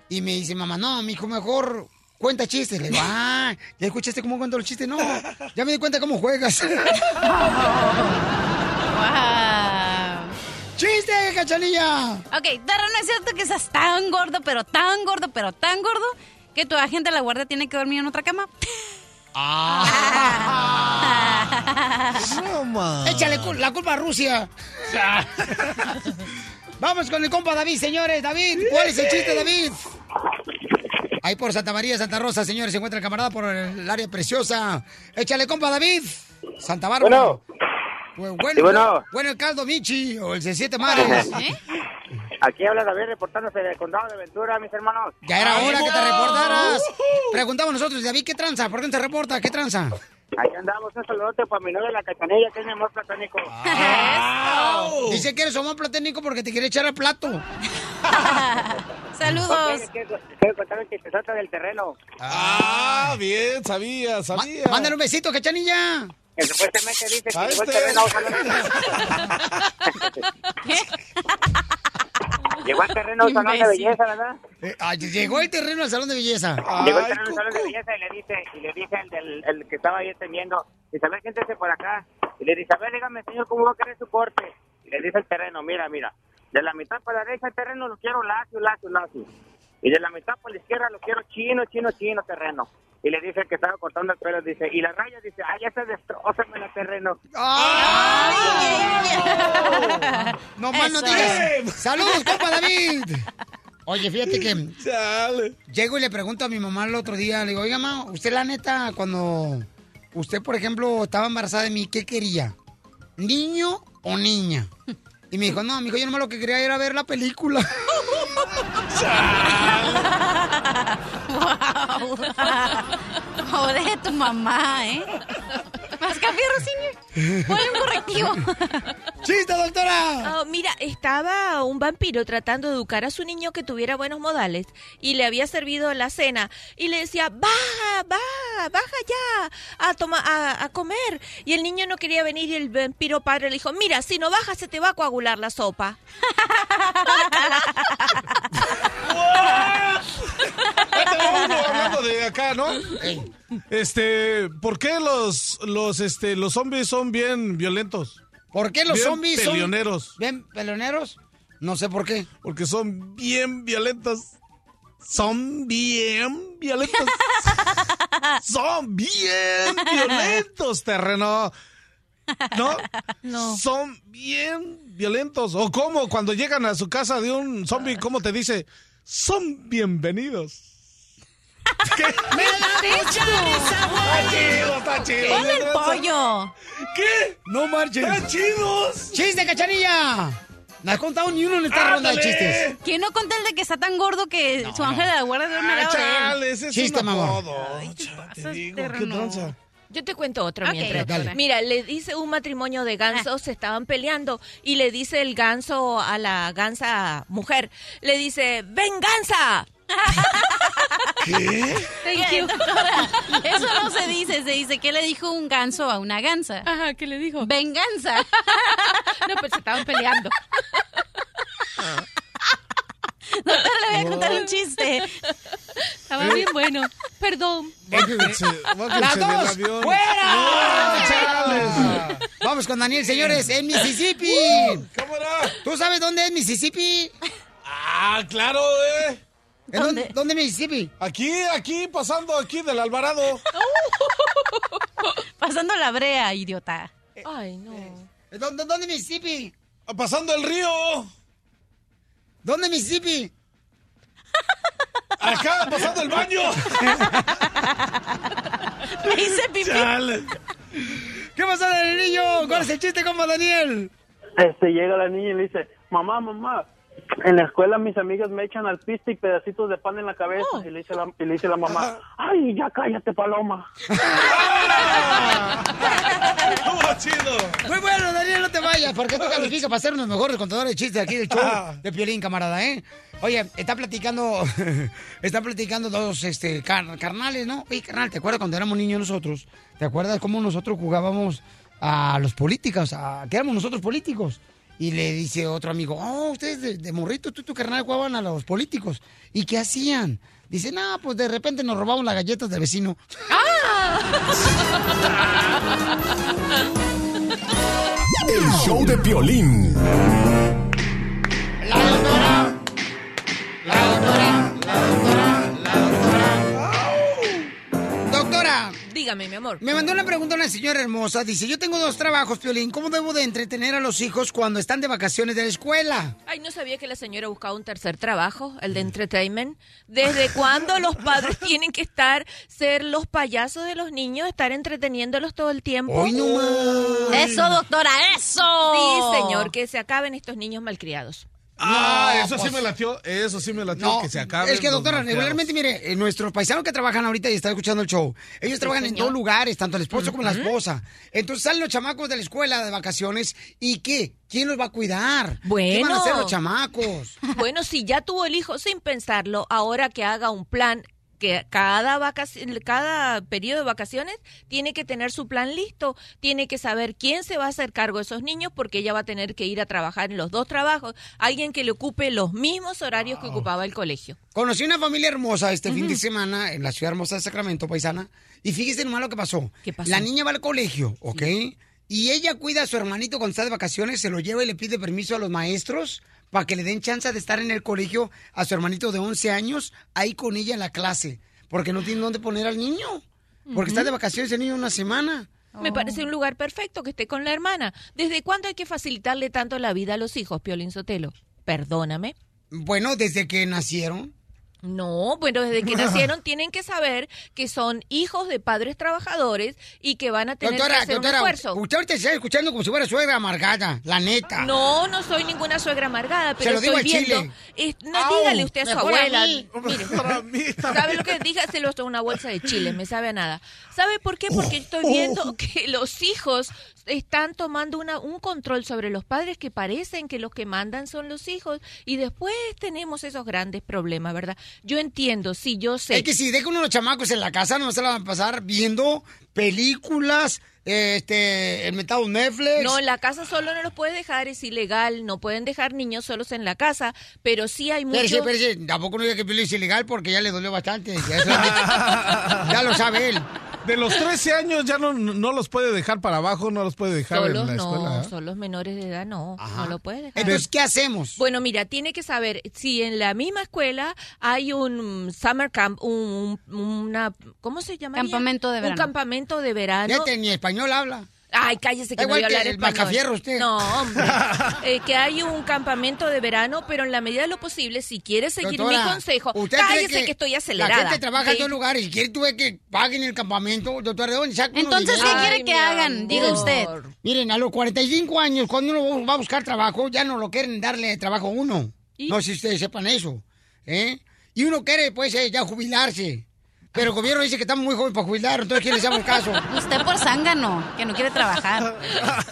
Y me dice, mamá, no, mi hijo mejor cuenta chistes. Le digo, ah, ¿ya escuchaste cómo cuento los chistes? No, ya me di cuenta cómo juegas. ¡Chiste, cachanilla! Ok, Terreno, ¿es cierto que estás tan gordo, pero tan gordo, pero tan gordo, que tu agente de la guardia tiene que dormir en otra cama? Échale cul- la culpa a Rusia. Vamos con el compa David, señores. David, ¿cuál es el chiste, David? Ahí por Santa María, Santa Rosa, señores, se encuentra el camarada por el área preciosa. Échale, compa, David. Santa Bárbara. Bueno. Bu- Bueno, Sí, bueno. bueno, el caldo Michi o el C7 Mares. Aquí habla David reportándose del condado de Ventura, mis hermanos. Ya era hora que te reportaras. Preguntamos nosotros, David, ¿qué tranza? ¿Por qué no te reporta? ¿Qué tranza? Aquí andamos, un saludote para mi novia la cachanilla, que es mi amor platónico. Dice que eres homón platénico porque te quiere echar al plato. Saludos. Quiero contar que se trata del terreno. Ah, bien, sabía, sabía. Mándale un besito, cachanilla. Que supuestamente dice que llegó el este. terreno. Llegó al terreno un salón de belleza, ¿verdad? Eh, ah, llegó el terreno al salón de belleza. Llegó el terreno un salón de belleza y le dice, y le dice el, del, el que estaba ahí atendiendo, dice, a ver, siéntese por acá. Y le dice, a ver, dígame, señor, ¿cómo va a querer su corte? Y le dice el terreno, mira, mira, de la mitad para la derecha el terreno lo quiero lacio, lacio, lacio. Y de la mitad para la izquierda lo quiero chino, chino, chino terreno. Y le dice que estaba cortando el pelo, dice, y la raya dice, ay, ya se destrozame el terreno. No más no digas. Saludos, compa David. Oye, fíjate que llego y le pregunto a mi mamá el otro día, le digo, oiga, mamá, usted la neta, cuando usted, por ejemplo, estaba embarazada de mí, ¿qué quería? ¿Niño o niña? Y me dijo, no, mijo, yo nomás lo que quería era ver la película. Wow. Joder, tu mamá, ¿eh? Más café, Rosini. Un correctivo. ¡Chiste, doctora! Oh, mira, estaba un vampiro tratando de educar a su niño que tuviera buenos modales y le había servido la cena y le decía, baja, baja, baja ya a, toma, a, a comer. Y el niño no quería venir y el vampiro padre le dijo, mira, si no bajas se te va a coagular la sopa. Uno hablando de acá, ¿no? Este, ¿por qué los, los, este, los zombies son bien violentos? ¿Por qué los Bien zombies son- peleoneros. ¿Bien peleoneros? No sé por qué. Porque son bien violentos. Son bien violentos. son bien violentos, terreno. ¿No? No. Son bien violentos. O como cuando llegan a su casa de un zombie, ¿cómo te dice? Son bienvenidos. ¡Me la Está chido, está chido. Ponle el pollo. ¿Qué? No marches. ¡Están chidos! ¡Chiste, cachanilla! No has contado ni uno en esta ronda de ¡Ándale! chistes. ¿Quién no conta el de que está tan gordo que su ángel de la guarda de una Ah, chale, ese es Chiste, un mamá. apodo. Te digo, ¿qué tranza? Yo te cuento otro Ok, mientras. dale. Mira, le dice un matrimonio de gansos, se estaban peleando y le dice el ganso a la gansa mujer, le dice, ¡venganza! ¿Qué? Thank you. Eso no se dice, se dice que le dijo un ganso a una gansa. Ajá, ¿qué le dijo? Venganza. No, pues se estaban peleando. Doctora, le voy a contar un chiste. Estaba bien bueno. Perdón. ¡Las dos! avión. ¡Fuera! Vamos con Daniel, señores, en Mississippi. ¿Cómo era? ¿Tú sabes dónde es Mississippi? Ah, claro, eh. ¿En ¿Dónde? ¿Dónde es Mississippi? Aquí, aquí, pasando aquí del Alvarado. Pasando la brea, idiota. Ay, no. ¿Dónde, dónde es Mississippi? Pasando el río. ¿Dónde es Mississippi? Acá, pasando el baño. Me hice pipí. Chale. ¿Qué pasó, Daniel niño? ¿Cuál es el chiste, compa Daniel? Este, llega la niña y le dice, mamá, mamá, en la escuela mis amigas me echan al piste y pedacitos de pan en la cabeza. Y, le dice la, y le dice la mamá, ay, ya cállate, paloma. Estuvo chido. Muy bueno, Daniel, no te vayas, porque tú calificas para ser uno de los mejores contadores de chistes aquí del show de Piolín, camarada, ¿eh? Oye, está platicando, está platicando dos este, car- carnales, ¿no? Oye, carnal, ¿te acuerdas cuando éramos niños nosotros? ¿Te acuerdas cómo nosotros jugábamos a los políticos, a que éramos nosotros políticos? Y le dice otro amigo, oh, ustedes de, de morrito, tú y tu carnal jugaban a los políticos. ¿Y qué hacían? Dice, no, pues de repente nos robamos las galletas del vecino. El show de Piolín. La Dígame, mi amor. Me mandó una pregunta una señora hermosa. Dice, yo tengo dos trabajos, Piolín. ¿Cómo debo de entretener a los hijos cuando están de vacaciones de la escuela? Ay, no sabía que la señora buscaba un tercer trabajo, el de entertainment. ¿Desde cuándo los padres tienen que estar, ser los payasos de los niños, estar entreteniéndolos todo el tiempo? ¡Ay, no más! ¡Eso, doctora, eso! Sí, señor, que se acaben estos niños malcriados. Ah, No, eso sí pues- me latió, eso sí me latió, No, que se acabe. es que doctora, regularmente, mire, eh, nuestros paisanos que trabajan ahorita y están escuchando el show, ellos Sí, trabajan en dos lugares, tanto el esposo como la esposa. Entonces salen los chamacos de la escuela de vacaciones y ¿qué? ¿Quién los va a cuidar? ¿Qué Bueno. van a hacer los chamacos? Bueno, si ya tuvo el hijo sin pensarlo, ahora que haga un plan que cada vacación, cada periodo de vacaciones tiene que tener su plan listo, tiene que saber quién se va a hacer cargo de esos niños porque ella va a tener que ir a trabajar en los dos trabajos, alguien que le ocupe los mismos horarios que ocupaba el colegio. Conocí una familia hermosa este fin de semana en la ciudad hermosa de Sacramento, paisana, y fíjese nomás lo que pasó. pasó? La niña va al colegio, ¿ok? Y ella cuida a su hermanito cuando está de vacaciones, se lo lleva y le pide permiso a los maestros para que le den chance de estar en el colegio a su hermanito de 11 años, ahí con ella en la clase, porque no tiene dónde poner al niño. Porque está de vacaciones el niño una semana. Me parece un lugar perfecto que esté con la hermana. ¿Desde cuándo hay que facilitarle tanto la vida a los hijos, Piolín Sotelo? Perdóname. Bueno, desde que nacieron. No, bueno, desde que nacieron tienen que saber que son hijos de padres trabajadores y que van a tener que Doctora, hacer un doctora, esfuerzo. usted ahorita se está escuchando como si fuera suegra amargada, la neta. No, no soy ninguna suegra amargada, pero Se lo digo estoy al viendo. chile. Es- no, Au, dígale usted a su a abuela. mí. Mire, ¿sabe lo que? Dígaselo a una bolsa de chile, me sabe a nada. ¿Sabe por qué? Porque estoy viendo que los hijos están tomando una, un control sobre los padres que parecen que los que mandan son los hijos y después tenemos esos grandes problemas, ¿verdad? Yo entiendo, sí, yo sé. Es que si deja uno a los chamacos en la casa, no se la van a pasar viendo películas, este, el metado Netflix. No, en la casa solo no los puedes dejar, es ilegal, no pueden dejar niños solos en la casa, pero sí hay mucho... Espérese, espérese, tampoco no diga que es ilegal porque ya le dolió bastante. Ya, ya lo sabe él. De los 13 años ya no, no los puede dejar para abajo, no los puede dejar Solos en la no, escuela. ¿eh? son los menores de edad, no, no lo puedes dejar. Entonces, ¿qué hacemos? Bueno, mira, tiene que saber si en la misma escuela hay un summer camp, un, un- una, ¿cómo se llama? Campamento de verano. Un campamento de verano. Ni español habla. Ay, cállese que no voy a que hablar el español. Macafierro usted. No, hombre. Eh, que hay un campamento de verano, pero en la medida de lo posible, si quiere seguir Doctora, mi consejo, ¿usted cree cállese que, estoy La acelerada. gente trabaja en dos lugares y quiere tú ves que paguen el campamento, doctora, ¿de dónde saca Entonces? ¿qué quiere Ay, que hagan? Diga usted. Miren, a los 45 años, cuando uno va a buscar trabajo, ya no lo quieren darle trabajo a uno. No sé si ustedes sepan eso. ¿eh? Y uno quiere, pues, eh, ya jubilarse. Pero el gobierno dice que estamos muy jóvenes para jubilar, entonces ¿quién les hace caso? Usted por zángano, que no quiere trabajar.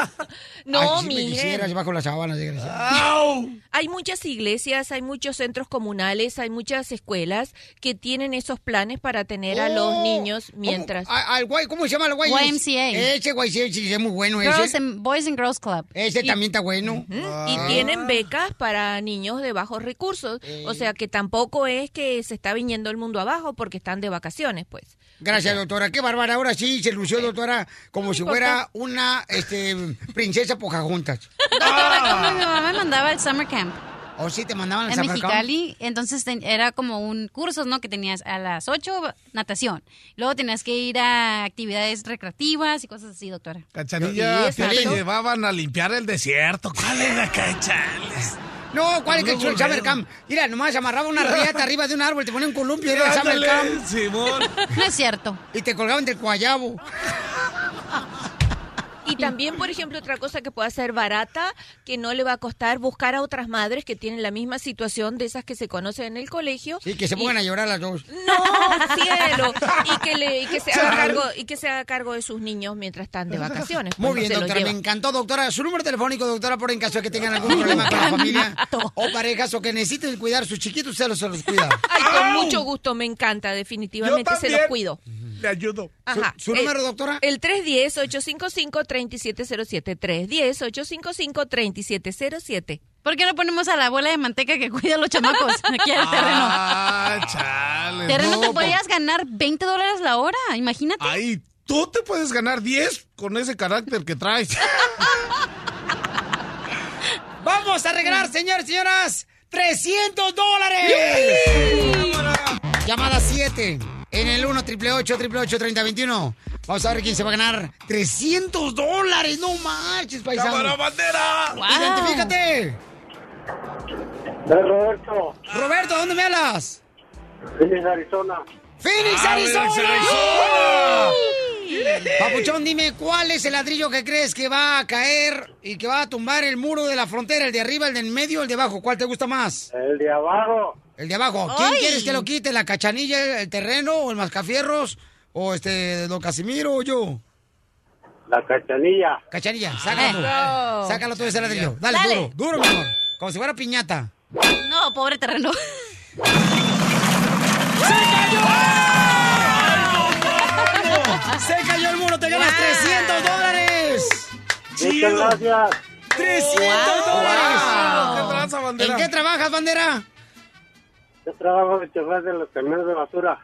No, Ay, si me miren. quisieras bajo las sábanas, desgraciado. Hay muchas iglesias, hay muchos centros comunales, hay muchas escuelas que tienen esos planes para tener a los Oh, niños mientras. Al guay, ¿Cómo se llama el guay? YMCA. Ese YMCA sí, es muy bueno Girls ese. and- Boys and Girls Club. Ese también está bueno. Y Ah. tienen becas para niños de bajos recursos. O sea que tampoco es que se está viniendo el mundo abajo porque están de vacaciones, pues. Gracias, doctora. Qué bárbara. Ahora sí se lució, doctora, como si fuera una este, princesa Pocahontas. Doctora, como mi mamá me mandaba al summer camp. ¿O sí te mandaban al en summer camp? Mexicali, entonces era como un curso, ¿no? Que tenías a las 8 natación, luego tenías que ir a actividades recreativas y cosas así, doctora. Cachanilla, te llevaban a limpiar el desierto. ¿Cuál era, cachales? No, ¿cuál es que el summer camp? Mira, nomás amarraba una riata arriba de un árbol, te ponía un columpio y era el summer camp. Simón. No es cierto. Y te colgaban del guayabo. Y también, por ejemplo, otra cosa que pueda ser barata, que no le va a costar buscar a otras madres que tienen la misma situación de esas que se conocen en el colegio. Sí, que se Y- pongan a llorar las dos. No, cielo. Y que, le, y que se haga cargo y que se haga cargo de sus niños mientras están de vacaciones. Muy bien, se doctora, me encantó, doctora. Su número telefónico, doctora, por en caso de que tengan algún problema con la familia o parejas o que necesiten cuidar a sus chiquitos, usted los, se los cuida. Ay, con mucho gusto, me encanta, definitivamente se los cuido. Le ayudo. Ajá. ¿Su número, El- doctora? El 310-855-3707. 310-855-3707. ¿Por qué no ponemos a la abuela de manteca que cuida a los chamacos aquí el terreno? Ah, chale. Terreno no, te podrías ganar 20 dólares la hora, imagínate. Ahí, tú te puedes ganar 10 con ese carácter que traes. Vamos a regalar, señores y señoras, 300 dólares. Llamada 7 en el 1 888 3021 Vamos a ver quién se va a ganar 300 dólares. No marches, paisano. ¡Cámara, bandera! Wow. Identifícate. Roberto. Roberto, ¿dónde me hablas? Phoenix, Arizona. ¡Phoenix, Ah, Arizona! Phoenix, Arizona. Papuchón, dime, ¿cuál es el ladrillo que crees que va a caer y que va a tumbar el muro de la frontera? ¿El de arriba, el del medio o el de abajo? ¿Cuál te gusta más? El de abajo. El de abajo. ¿Quién ¡Ay! quieres que lo quite? ¿La cachanilla, el terreno o el mascafierros? ¿O este, don Casimiro o yo? La cachanilla. Cachanilla, sácalo. Eso. Sácalo tú ese ladrillo. Dale, Dale. duro, duro, mi amor. Como si fuera piñata. No, pobre terreno. ¡Se cayó el muro! ¡Te ganas 300 dólares! Muchas gracias. 300 dólares. ¿Qué tranza, bandera? ¿En qué trabajas, bandera? Yo trabajo de chofer de los camiones de basura.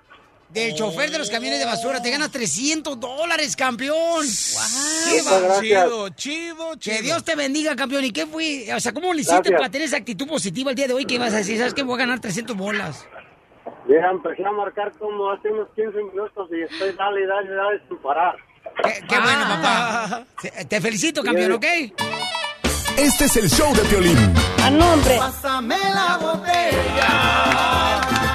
Del chofer de los camiones de basura. Te ganas 300 dólares, campeón. ¡Qué Muchas va- gracias. Chido, chido, chido. Que Dios te bendiga, campeón. ¿Y qué fue? O sea, ¿cómo le hiciste Gracias. para tener esa actitud positiva el día de hoy que ibas a decir? ¿Sabes qué? Voy a ganar 300 bolas. Ya empecé a marcar como hace unos 15 minutos y estoy dale, dale, dale sin parar. Qué, qué bueno, papá. Te- Te felicito, campeón, ¿ok? Este es el show de Piolín. A nombre. Pásame la botella.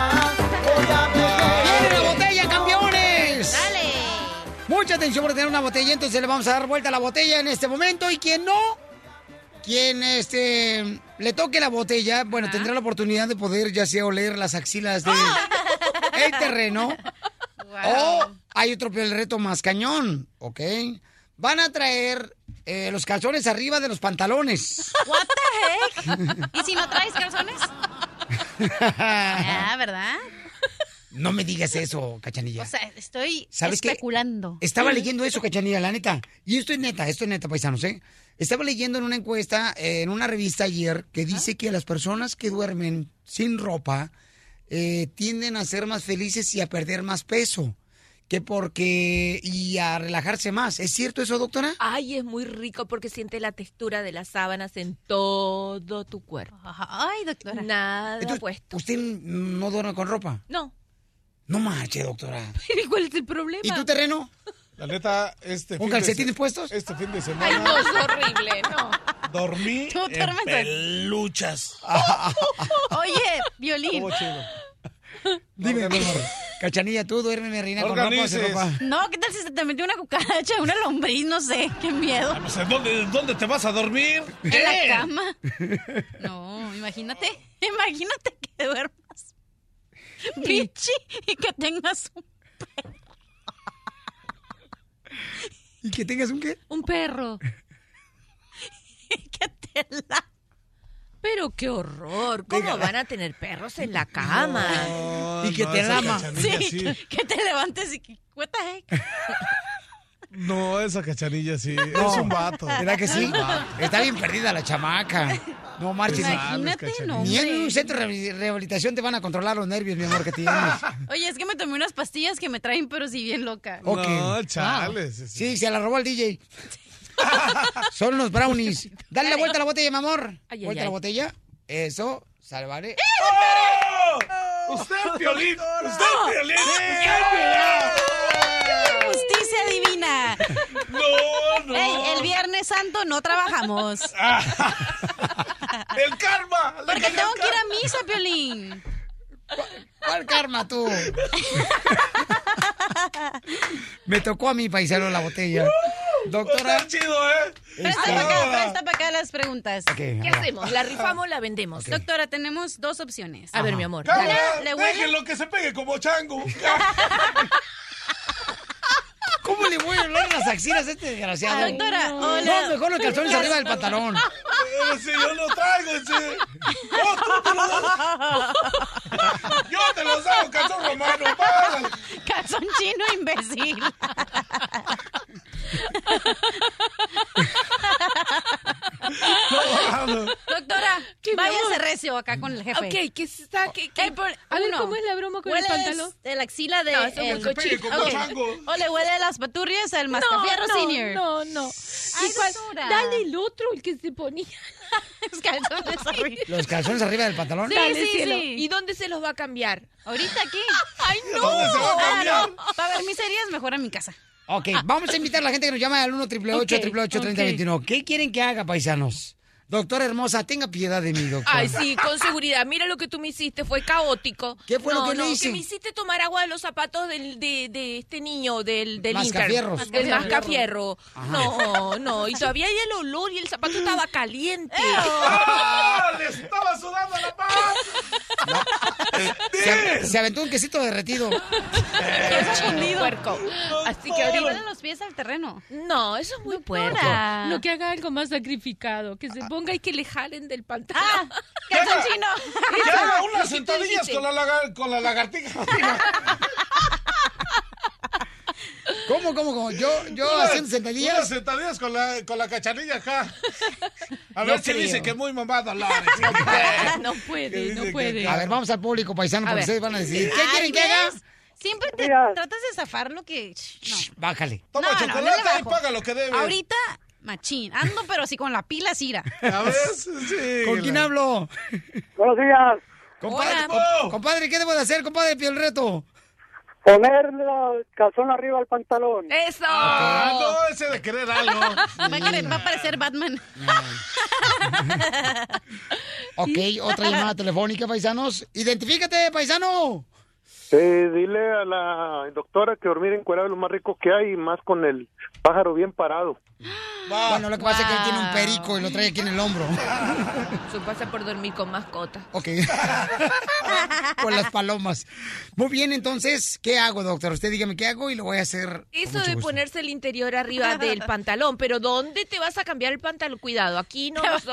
Mucha atención por tener una botella, entonces le vamos a dar vuelta a la botella en este momento. Y quien no, quien este le toque la botella, bueno, tendrá la oportunidad de poder ya sea oler las axilas del el terreno. O hay otro el reto más cañón, ¿ok? Van a traer eh, los calzones arriba de los pantalones. What the heck? ¿Y si no traes calzones? Ah, ¿verdad? No me digas eso, cachanilla. O sea, estoy ¿Sabes qué? especulando. Estaba leyendo eso, cachanilla, la neta. Y esto es neta, esto es neta, paisanos, ¿eh? Estaba leyendo en una encuesta, eh, en una revista ayer, que dice que las personas que duermen sin ropa eh, tienden a ser más felices y a perder más peso. Que porque... y a relajarse más. ¿Es cierto eso, doctora? Ay, es muy rico porque siente la textura de las sábanas en todo tu cuerpo. Ay, doctora. Nada Entonces, puesto. ¿Usted no duerme con ropa? No. No marche, doctora. Pero ¿cuál es el problema? ¿Y tu terreno? La neta, este ¿Con fin de puestos? Este fin de Ay, semana no, es horrible, no. dormí Tú en peluchas. Oye, violín. Dime, mi amor. Cachanilla, tú duérmeme, reina, con ropa Organices. ropa. No, ¿qué tal si se te metió una cucaracha, una lombriz? No sé, qué miedo. No sé, ¿dónde, ¿dónde te vas a dormir? En la cama. No, imagínate, imagínate que duermas. Bichi, y que tengas un, ¿Y que tengas un qué? un perro. Y que te la... Pero qué horror. ¿Cómo van a tener perros en la cama? Y que no, te lama. sí. que te levantes y que... No, esa cachanilla sí. No. Es un vato. ¿Verdad que sí? Está bien perdida la chamaca. No marches. Imagínate, no, Ni en un centro de rehabil- rehabilitación te van a controlar los nervios, mi amor, que tienes. Oye, es que me tomé unas pastillas que me traen, pero sí bien loca. Ok. No, chales. Sí, se la robó el DJ. Son los brownies. Dale la vuelta a la botella, mi amor. Ay, ay, vuelta a la ay. botella. Eso, sale, vale. Usted, Piolín. Usted, Piolín. Justicia divina. No, no. Ey, el Viernes Santo no trabajamos. El karma. Porque tengo que ir a misa, Piolín. ¿Cuál karma tú? Me tocó a mi paisano la botella. Doctora. Está chido, ¿eh? Presta Este- para acá, presta para acá las preguntas. ¿Qué hacemos? ¿La rifamos o la vendemos? Doctora, tenemos dos opciones. A ver, mi amor. Una, ¿le huele? que se pegue como chango. ¿Cómo le voy a hablar las axilas a este desgraciado? Doctora, no, hola. mejor los calzones arriba del pantalón. Pero si yo lo traigo, ese. ¡Oh, tú te lo das! Yo te los hago, calzón romano. Párale. Calzón chino, imbécil. Doctora, ¿Qué, mi váyase amor? recio acá con el jefe. Ok, ¿qué está? ¿Qué, qué? El por- A ver, uno, ¿cómo es la broma con el ¿hueles pantalón? de la axila de No, eso el cochino. como Ok. chango. O le huele de las paturrias al mascafierro no, senior. No, no. Ay, doctora. Dale el otro, el que se ponía. Los calzones arriba. Los calzones arriba del pantalón. Sí, Dale, sí, cielo. sí. ¿Y dónde se los va a cambiar? Ahorita aquí. ¡Ay, no! ¿Dónde se va a cambiar? Para ver mis series, mejor a mi casa. Ok, vamos a invitar a la gente que nos llama al 1 888 3021 ¿Qué quieren que haga, paisanos? Doctora hermosa, tenga piedad de mí, doctora. Ay, sí, con seguridad. Mira lo que tú me hiciste, fue caótico. ¿Qué fue lo No, que le no, hice? Que me hiciste tomar agua de los zapatos del, de, de este niño, del, del. Mascafierros. Del mascafierro. No, no, y todavía hay el olor y el zapato estaba caliente. ¡Ah! ¡Le estaba sudando la paz! Se, se aventó un quesito derretido. Puerco. Así que Le ahorita... los pies al terreno. No, eso es muy puerco. No, que haga algo más sacrificado, que se ponga y que le jalen del pantalón. ¡Que haga- ¡Que haga unas sentadillas con la, lagar- con la lagartija! ¿Cómo, cómo, cómo? Yo, yo Unas- haciendo sentadillas. Unas sentadillas con la, con la cachanilla acá. A No ver si creo. dice que muy mamado, Lore. No puede, no puede. A ver, vamos al público paisano A porque ver. ustedes van a decir. ¿Qué quieren que haga? Siempre te Mira. tratas de zafar lo que... No. Bájale. Toma No, chocolate no y paga lo que debe. Ahorita, machín. Ando, pero así con la pila cira. ¿Ya ves? Sí. ¿Con quién hablo? Buenos días. Compadre, Hola. com- compadre, ¿qué debo de hacer, compadre? Pío el reto. Poner el calzón arriba del pantalón. ¡Eso! Ah, no, ese de querer algo. Va a, querer- va a parecer Batman. Ok, otra llamada telefónica, paisanos. Identifícate, paisano. Eh, dile a la doctora que dormir encuerado es lo más rico que hay, y más con el pájaro bien parado. Bueno, lo que pasa es que él tiene un perico y lo trae aquí en el hombro. Eso pasa por dormir con mascota. Ok. Con las palomas. Muy bien, entonces, ¿qué hago, doctor? Usted dígame qué hago y lo voy a hacer. Eso de ponerse el interior arriba del pantalón, pero ¿dónde te vas a cambiar el pantalón? Cuidado, aquí no nos.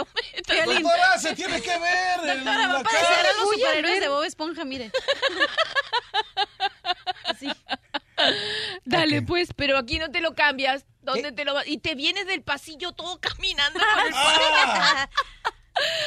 Doctora, se tiene que ver. el- Doctora, va la a parecer a los superhéroes de Bob Esponja, mire. Así. Dale, pues, pero aquí no te lo cambias. ¿Dónde te lo vas? Y te vienes del pasillo todo caminando con el Ah.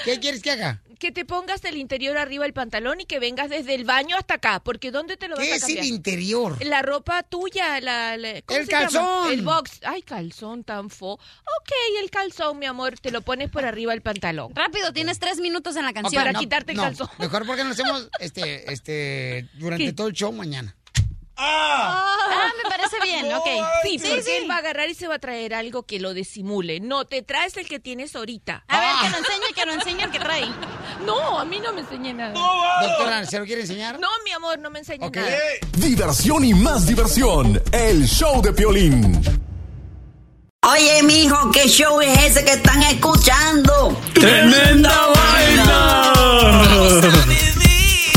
¿Qué quieres que haga? Que te pongas el interior arriba del pantalón y que vengas desde el baño hasta acá, porque ¿dónde te lo vas ¿Qué a es cambiar? el interior? La ropa tuya, la, la- ¿cómo El se llama? calzón. El box. Ay, calzón tan fo. Ok, el calzón, mi amor, te lo pones por arriba del pantalón. Rápido, tienes tres minutos en la canción. Para No, quitarte el no, calzón. Mejor porque no hacemos este, este, durante ¿Qué? todo el show mañana. Ah, me parece bien, ok. Sí, Sí, porque sí. él va a agarrar y se va a traer algo que lo disimule. No, te traes el que tienes ahorita. A ver, que lo enseñe, que lo enseñe el que trae. No, a mí no me enseñé nada. Doctora, ¿se lo quiere enseñar? No, mi amor, no me enseñes Ok. nada. Diversión y más diversión. El show de Piolín. Oye, mijo, ¿qué show es ese que están escuchando? ¡Tremenda vaina!